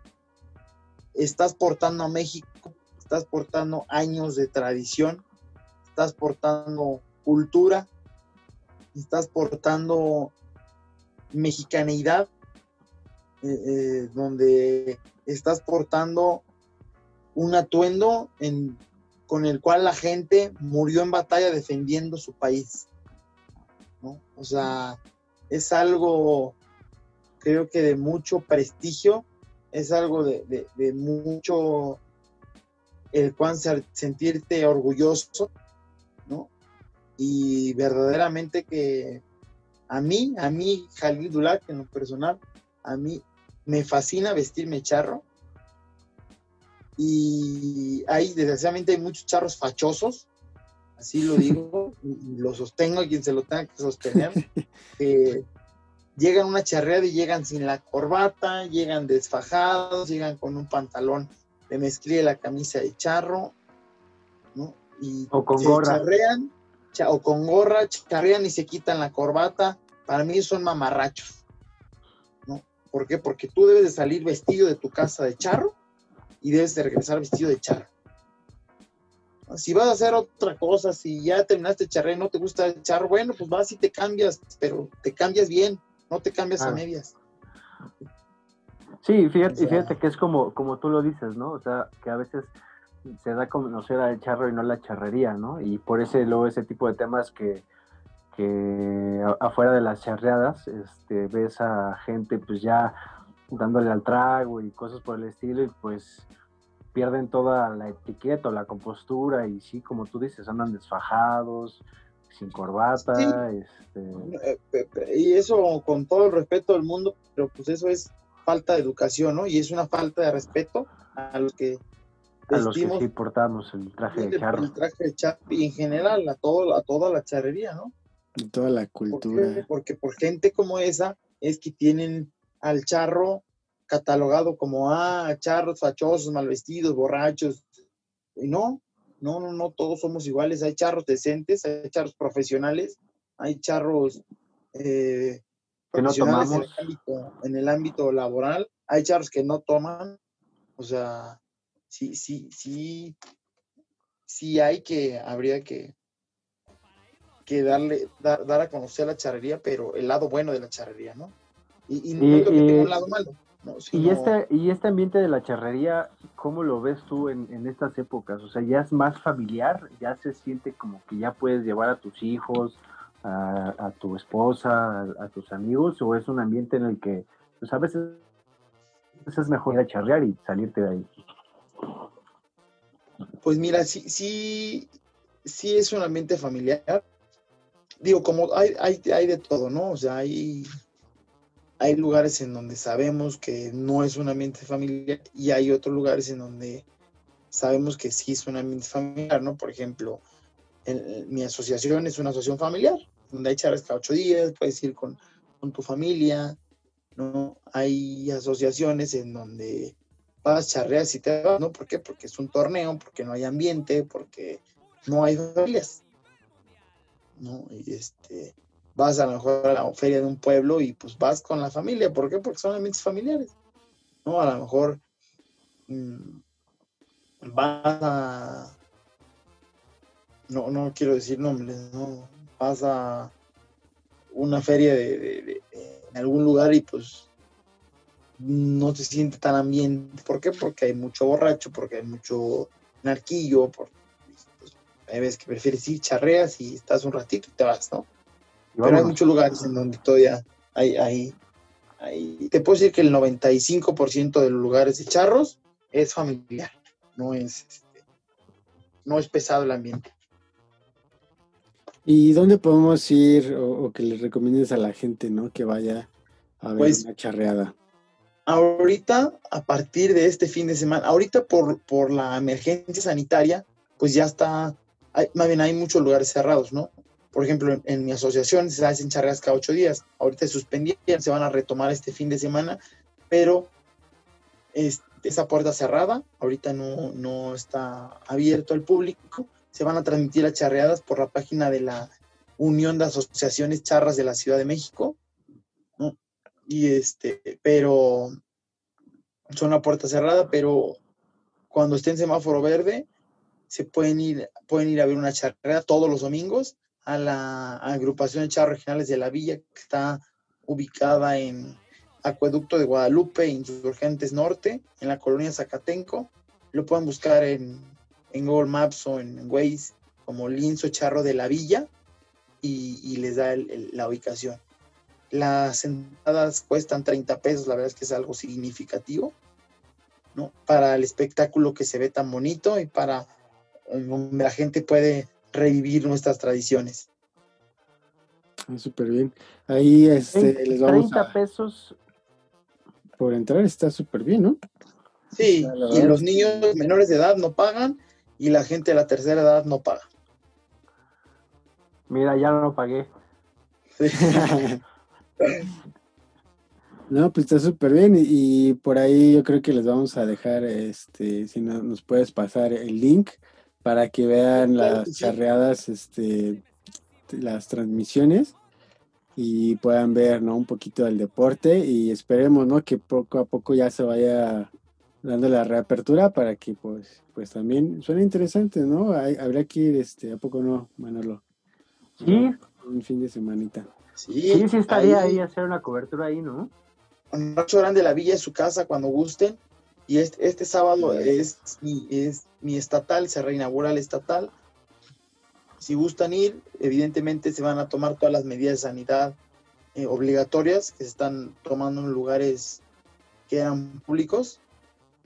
estás portando a México, estás portando años de tradición, estás portando cultura, estás portando mexicanidad, eh, eh, donde estás portando un atuendo en- con el cual la gente murió en batalla defendiendo su país. O sea, es algo, creo que de mucho prestigio, es algo de, de- de mucho, el cual sentirte orgulloso, ¿no? Y verdaderamente que a mí, a mí, Jalil Dulac, en lo personal, a mí me fascina vestirme charro. Y hay, desgraciadamente, hay muchos charros fachosos, así lo digo, y lo sostengo a quien se lo tenga que sostener, que llegan una charreada y llegan sin la corbata, llegan desfajados, llegan con un pantalón de mezclilla y la camisa de charro, ¿no? Y O con gorra. charrean, cha- o con gorra, charrean y se quitan la corbata. Para mí son mamarrachos, ¿no? ¿Por qué? Porque tú debes de salir vestido de tu casa de charro y debes de regresar vestido de charro. Si vas a hacer otra cosa, si ya terminaste charre y no te gusta el charro, bueno, pues vas y te cambias, pero te cambias bien, no te cambias a medias. Sí, fíjate, O sea- fíjate que es como, como tú lo dices, ¿no? O sea, que a veces se da a conocer al charro y no la charrería, ¿no? Y por ese, luego ese tipo de temas que, que afuera de las charreadas, este, ves a gente pues ya dándole al trago y cosas por el estilo y pues pierden toda la etiqueta o la compostura y sí, como tú dices, andan desfajados, sin corbata, Sí. este... Eh, eh, eh, Y eso con todo el respeto del mundo, pero pues eso es falta de educación, ¿no? Y es una falta de respeto a los que A los que sí portamos el traje de charro. el traje de charro y en general a, todo, a toda la charrería, ¿no? Y toda la cultura. Porque por gente como esa es que tienen al charro catalogado como, ah, charros fachosos, mal vestidos, borrachos. Y no, no, no, no, todos somos iguales. Hay charros decentes, hay charros profesionales, hay charros eh, Que no profesionales en el, ámbito, en el ámbito laboral, hay charros que no toman. O sea, sí, sí, sí, sí hay que, habría que, que darle, dar, dar a conocer la charrería, pero el lado bueno de la charrería, ¿no? Y, y no es lo que tenga un lado malo, ¿no? Y este, y este ambiente de la charrería, ¿cómo lo ves tú en, en estas épocas? O sea, ya es más familiar, ya se siente como que ya puedes llevar a tus hijos, a, a tu esposa, a, a tus amigos, o es un ambiente en el que, pues a veces es mejor ir a charrear y salirte de ahí. Pues mira, sí, sí, sí es un ambiente familiar. Digo, como hay, hay, hay de todo, ¿no? O sea, hay, hay lugares en donde sabemos que no es un ambiente familiar y hay otros lugares en donde sabemos que sí es un ambiente familiar, ¿no? Por ejemplo, mi asociación es una asociación familiar, donde hay charlas cada ocho días, puedes ir con, con tu familia, ¿no? Hay asociaciones en donde vas, charreas y te vas, ¿no? ¿Por qué? Porque es un torneo, porque no hay ambiente, porque no hay familias, ¿no? Y este, vas a lo mejor a la feria de un pueblo y pues vas con la familia, ¿por qué? Porque son ambientes familiares, ¿no? A lo mejor mm, vas a, no, no quiero decir nombres, ¿no? Vas a una feria de, en algún lugar y pues no se siente tan ambiente. ¿Por qué? Porque hay mucho borracho, porque hay mucho narquillo, por, pues, hay veces que prefieres ir, charreas y estás un ratito y te vas, ¿no? Y Pero hay muchos lugares en donde todavía ahí, ahí. Te puedo decir que el 95% de los lugares de charros es familiar, no es, este, no es pesado el ambiente. ¿Y dónde podemos ir o, o que les recomiendes a la gente, ¿no? Que vaya a ver Pues- una charreada. ahorita, a partir de este fin de semana, ahorita por, por la emergencia sanitaria, pues ya está, hay, más bien hay muchos lugares cerrados, ¿no? Por ejemplo, en, mi asociación se hacen charreas cada ocho días, ahorita se suspendieron, se van a retomar este fin de semana, pero es- esa puerta cerrada, ahorita no, no está abierto al público, se van a transmitir las charreadas por la página de la Unión de Asociaciones Charras de la Ciudad de México, y este, pero son una puerta cerrada, pero cuando esté en semáforo verde, se pueden ir, pueden ir a ver una charrera todos los domingos a la agrupación de charros regionales de la villa, que está ubicada en Acueducto de Guadalupe, Insurgentes Norte, en la colonia Zacatenco. Lo pueden buscar en, en Google Maps o en Waze como Linzo Charro de la Villa y, les da la ubicación. Las entradas cuestan 30 pesos, la verdad es que es algo significativo, ¿no? Para el espectáculo que se ve tan bonito y para eh, la gente puede revivir nuestras tradiciones. Ah, Súper bien. Ahí este, les vamos 30 a, pesos. por entrar, está súper bien, ¿no? Sí, y los niños menores de edad no pagan y la gente de la tercera edad no paga. Mira, ya no pagué. No, pues está súper bien y, y por ahí yo creo que les vamos a dejar, este, si no- nos puedes pasar el link para que vean las charreadas, este, las transmisiones y puedan ver, ¿no? Un poquito del deporte y esperemos, ¿no? Que poco a poco ya se vaya dando la reapertura para que, pues, pues también suena interesante, ¿no? Hay- habría que ir, este, ¿a poco no, Manolo? Sí, Un fin de semanita. Sí, sí, sí estaría ahí- ahí hacer una cobertura ahí, ¿no? en Rancho Grande de la Villa es su casa cuando gusten. Y este, este sábado es mi, es mi estatal, se reinaugura el estatal. Si gustan ir, evidentemente se van a tomar todas las medidas de sanidad eh, obligatorias que se están tomando en lugares que eran públicos.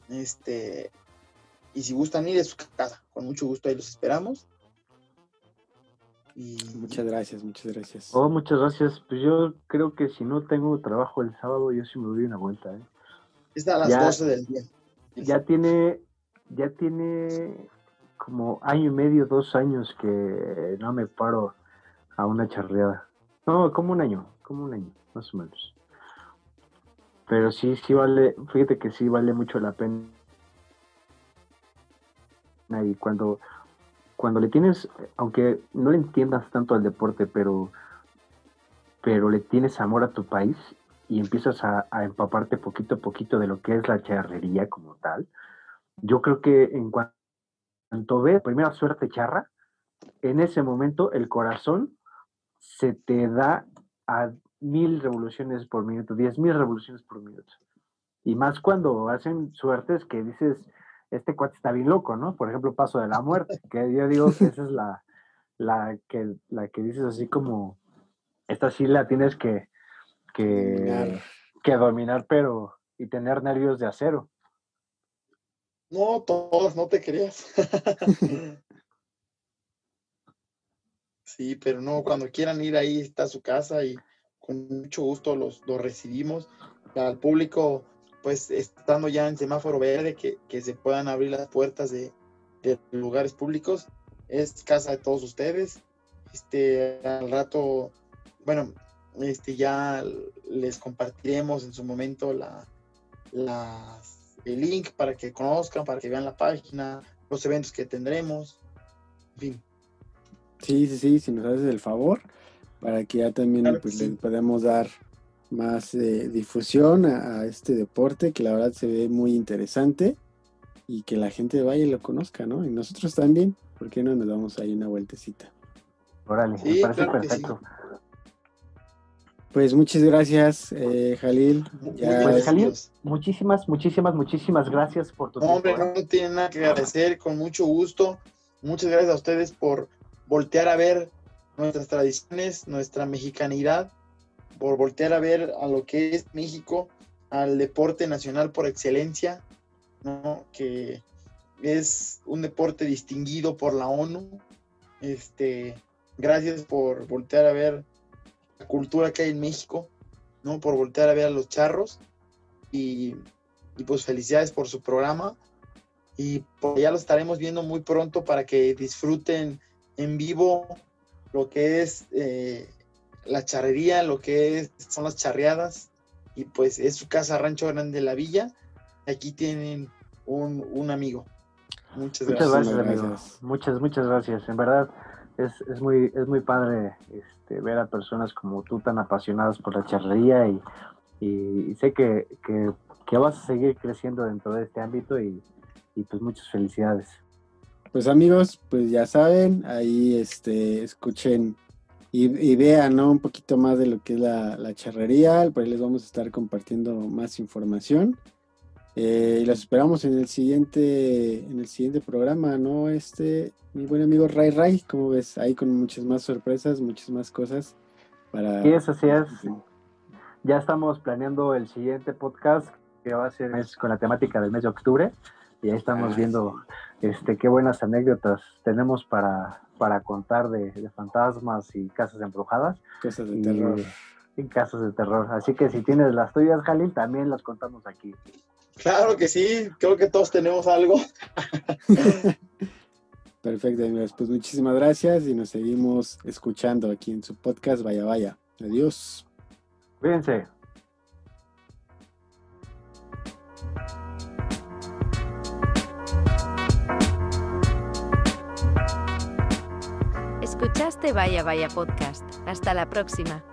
Este, y si gustan ir, es su casa. Con mucho gusto ahí los esperamos. Y Muchas gracias, muchas gracias. Oh, muchas gracias. Pues yo creo que si no tengo trabajo el sábado, yo sí me doy una vuelta, ¿eh? Está a las Ya. 12 del día. Ya tiene, ya tiene como año y medio, dos años que no me paro a una charreada. No, como un año, como un año, más o menos. Pero sí, sí vale, fíjate que sí vale mucho la pena. Y cuando, cuando le tienes, aunque no le entiendas tanto al deporte, pero, pero le tienes amor a tu país y empiezas a, a empaparte poquito a poquito de lo que es la charrería como tal, yo creo que en cuan- cuanto ves primera suerte charra, en ese momento el corazón se te da a mil revoluciones por minuto, diez mil revoluciones por minuto. Y más cuando hacen suertes que dices, este cuate está bien loco, ¿no? Por ejemplo, Paso de la Muerte, que yo digo que esa es la, la, que, la que dices así como, esta sí la tienes que, que, Dominar. que dominar, pero y tener nervios de acero. No, todos, no te creas. sí, pero no, cuando quieran ir ahí está su casa y con mucho gusto los, los recibimos. Al público, pues estando ya en semáforo verde, que, que se puedan abrir las puertas de, de lugares públicos, es casa de todos ustedes. Este, al rato, bueno, este ya les compartiremos en su momento la, las, el link para que conozcan, para que vean la página, los eventos que tendremos, en fin. Sí, sí, sí, si nos haces el favor, para que ya también Claro que pues, sí. le podamos dar más eh, difusión a, a este deporte que la verdad se ve muy interesante y que la gente vaya y lo conozca, ¿no? Y nosotros también, ¿por qué no nos damos ahí una vueltecita? Órale, Sí, me parece claro que sí. Pues muchas gracias, eh, Jalil. Ya, Pues, agradecidos. Jalil, Muchísimas, muchísimas, muchísimas gracias por tu No, hombre, tiempo. ¿eh? no tienen nada que agradecer, con mucho gusto. Muchas gracias a ustedes por voltear a ver nuestras tradiciones, nuestra mexicanidad, por voltear a ver a lo que es México, al deporte nacional por excelencia, ¿no? que es un deporte distinguido por la ONU. Este, gracias por voltear a ver la cultura que hay en México, ¿no? por voltear a ver a los charros y, y pues felicidades por su programa y pues ya lo estaremos viendo muy pronto para que disfruten en vivo lo que es eh, la charrería, lo que es, son las charreadas y pues es su casa Rancho Grande de la Villa. Aquí tienen un, un amigo. Muchas gracias. Muchas gracias, amigo. Muchas, muchas gracias. En verdad es, es muy, es muy padre este, ver a personas como tú tan apasionadas por la charrería y, y, sé que, que, que vas a seguir creciendo dentro de este ámbito y, y pues muchas felicidades. Pues amigos, pues ya saben, ahí este, escuchen y, y vean ¿no? un poquito más de lo que es la, la charrería, por ahí les vamos a estar compartiendo más información. Eh, y los esperamos en el siguiente, en el siguiente programa, ¿no? Este, mi buen amigo Ray Ray, como ves, ahí con muchas más sorpresas, muchas más cosas para. Sí, eso sí es. Ya estamos planeando el siguiente podcast que va a ser con la temática del mes de octubre y ahí estamos viendo este qué buenas anécdotas tenemos para, para contar de, de fantasmas y casas embrujadas. Casas de y, terror. Y casos de terror. Así que si tienes las tuyas, Jalil, también las contamos aquí. Claro que sí, creo que todos tenemos algo. Perfecto, amigos. Pues muchísimas gracias y nos seguimos escuchando aquí en su podcast Vaya Vaya. Adiós. Cuídense. Escuchaste Vaya Vaya Podcast. Hasta la próxima.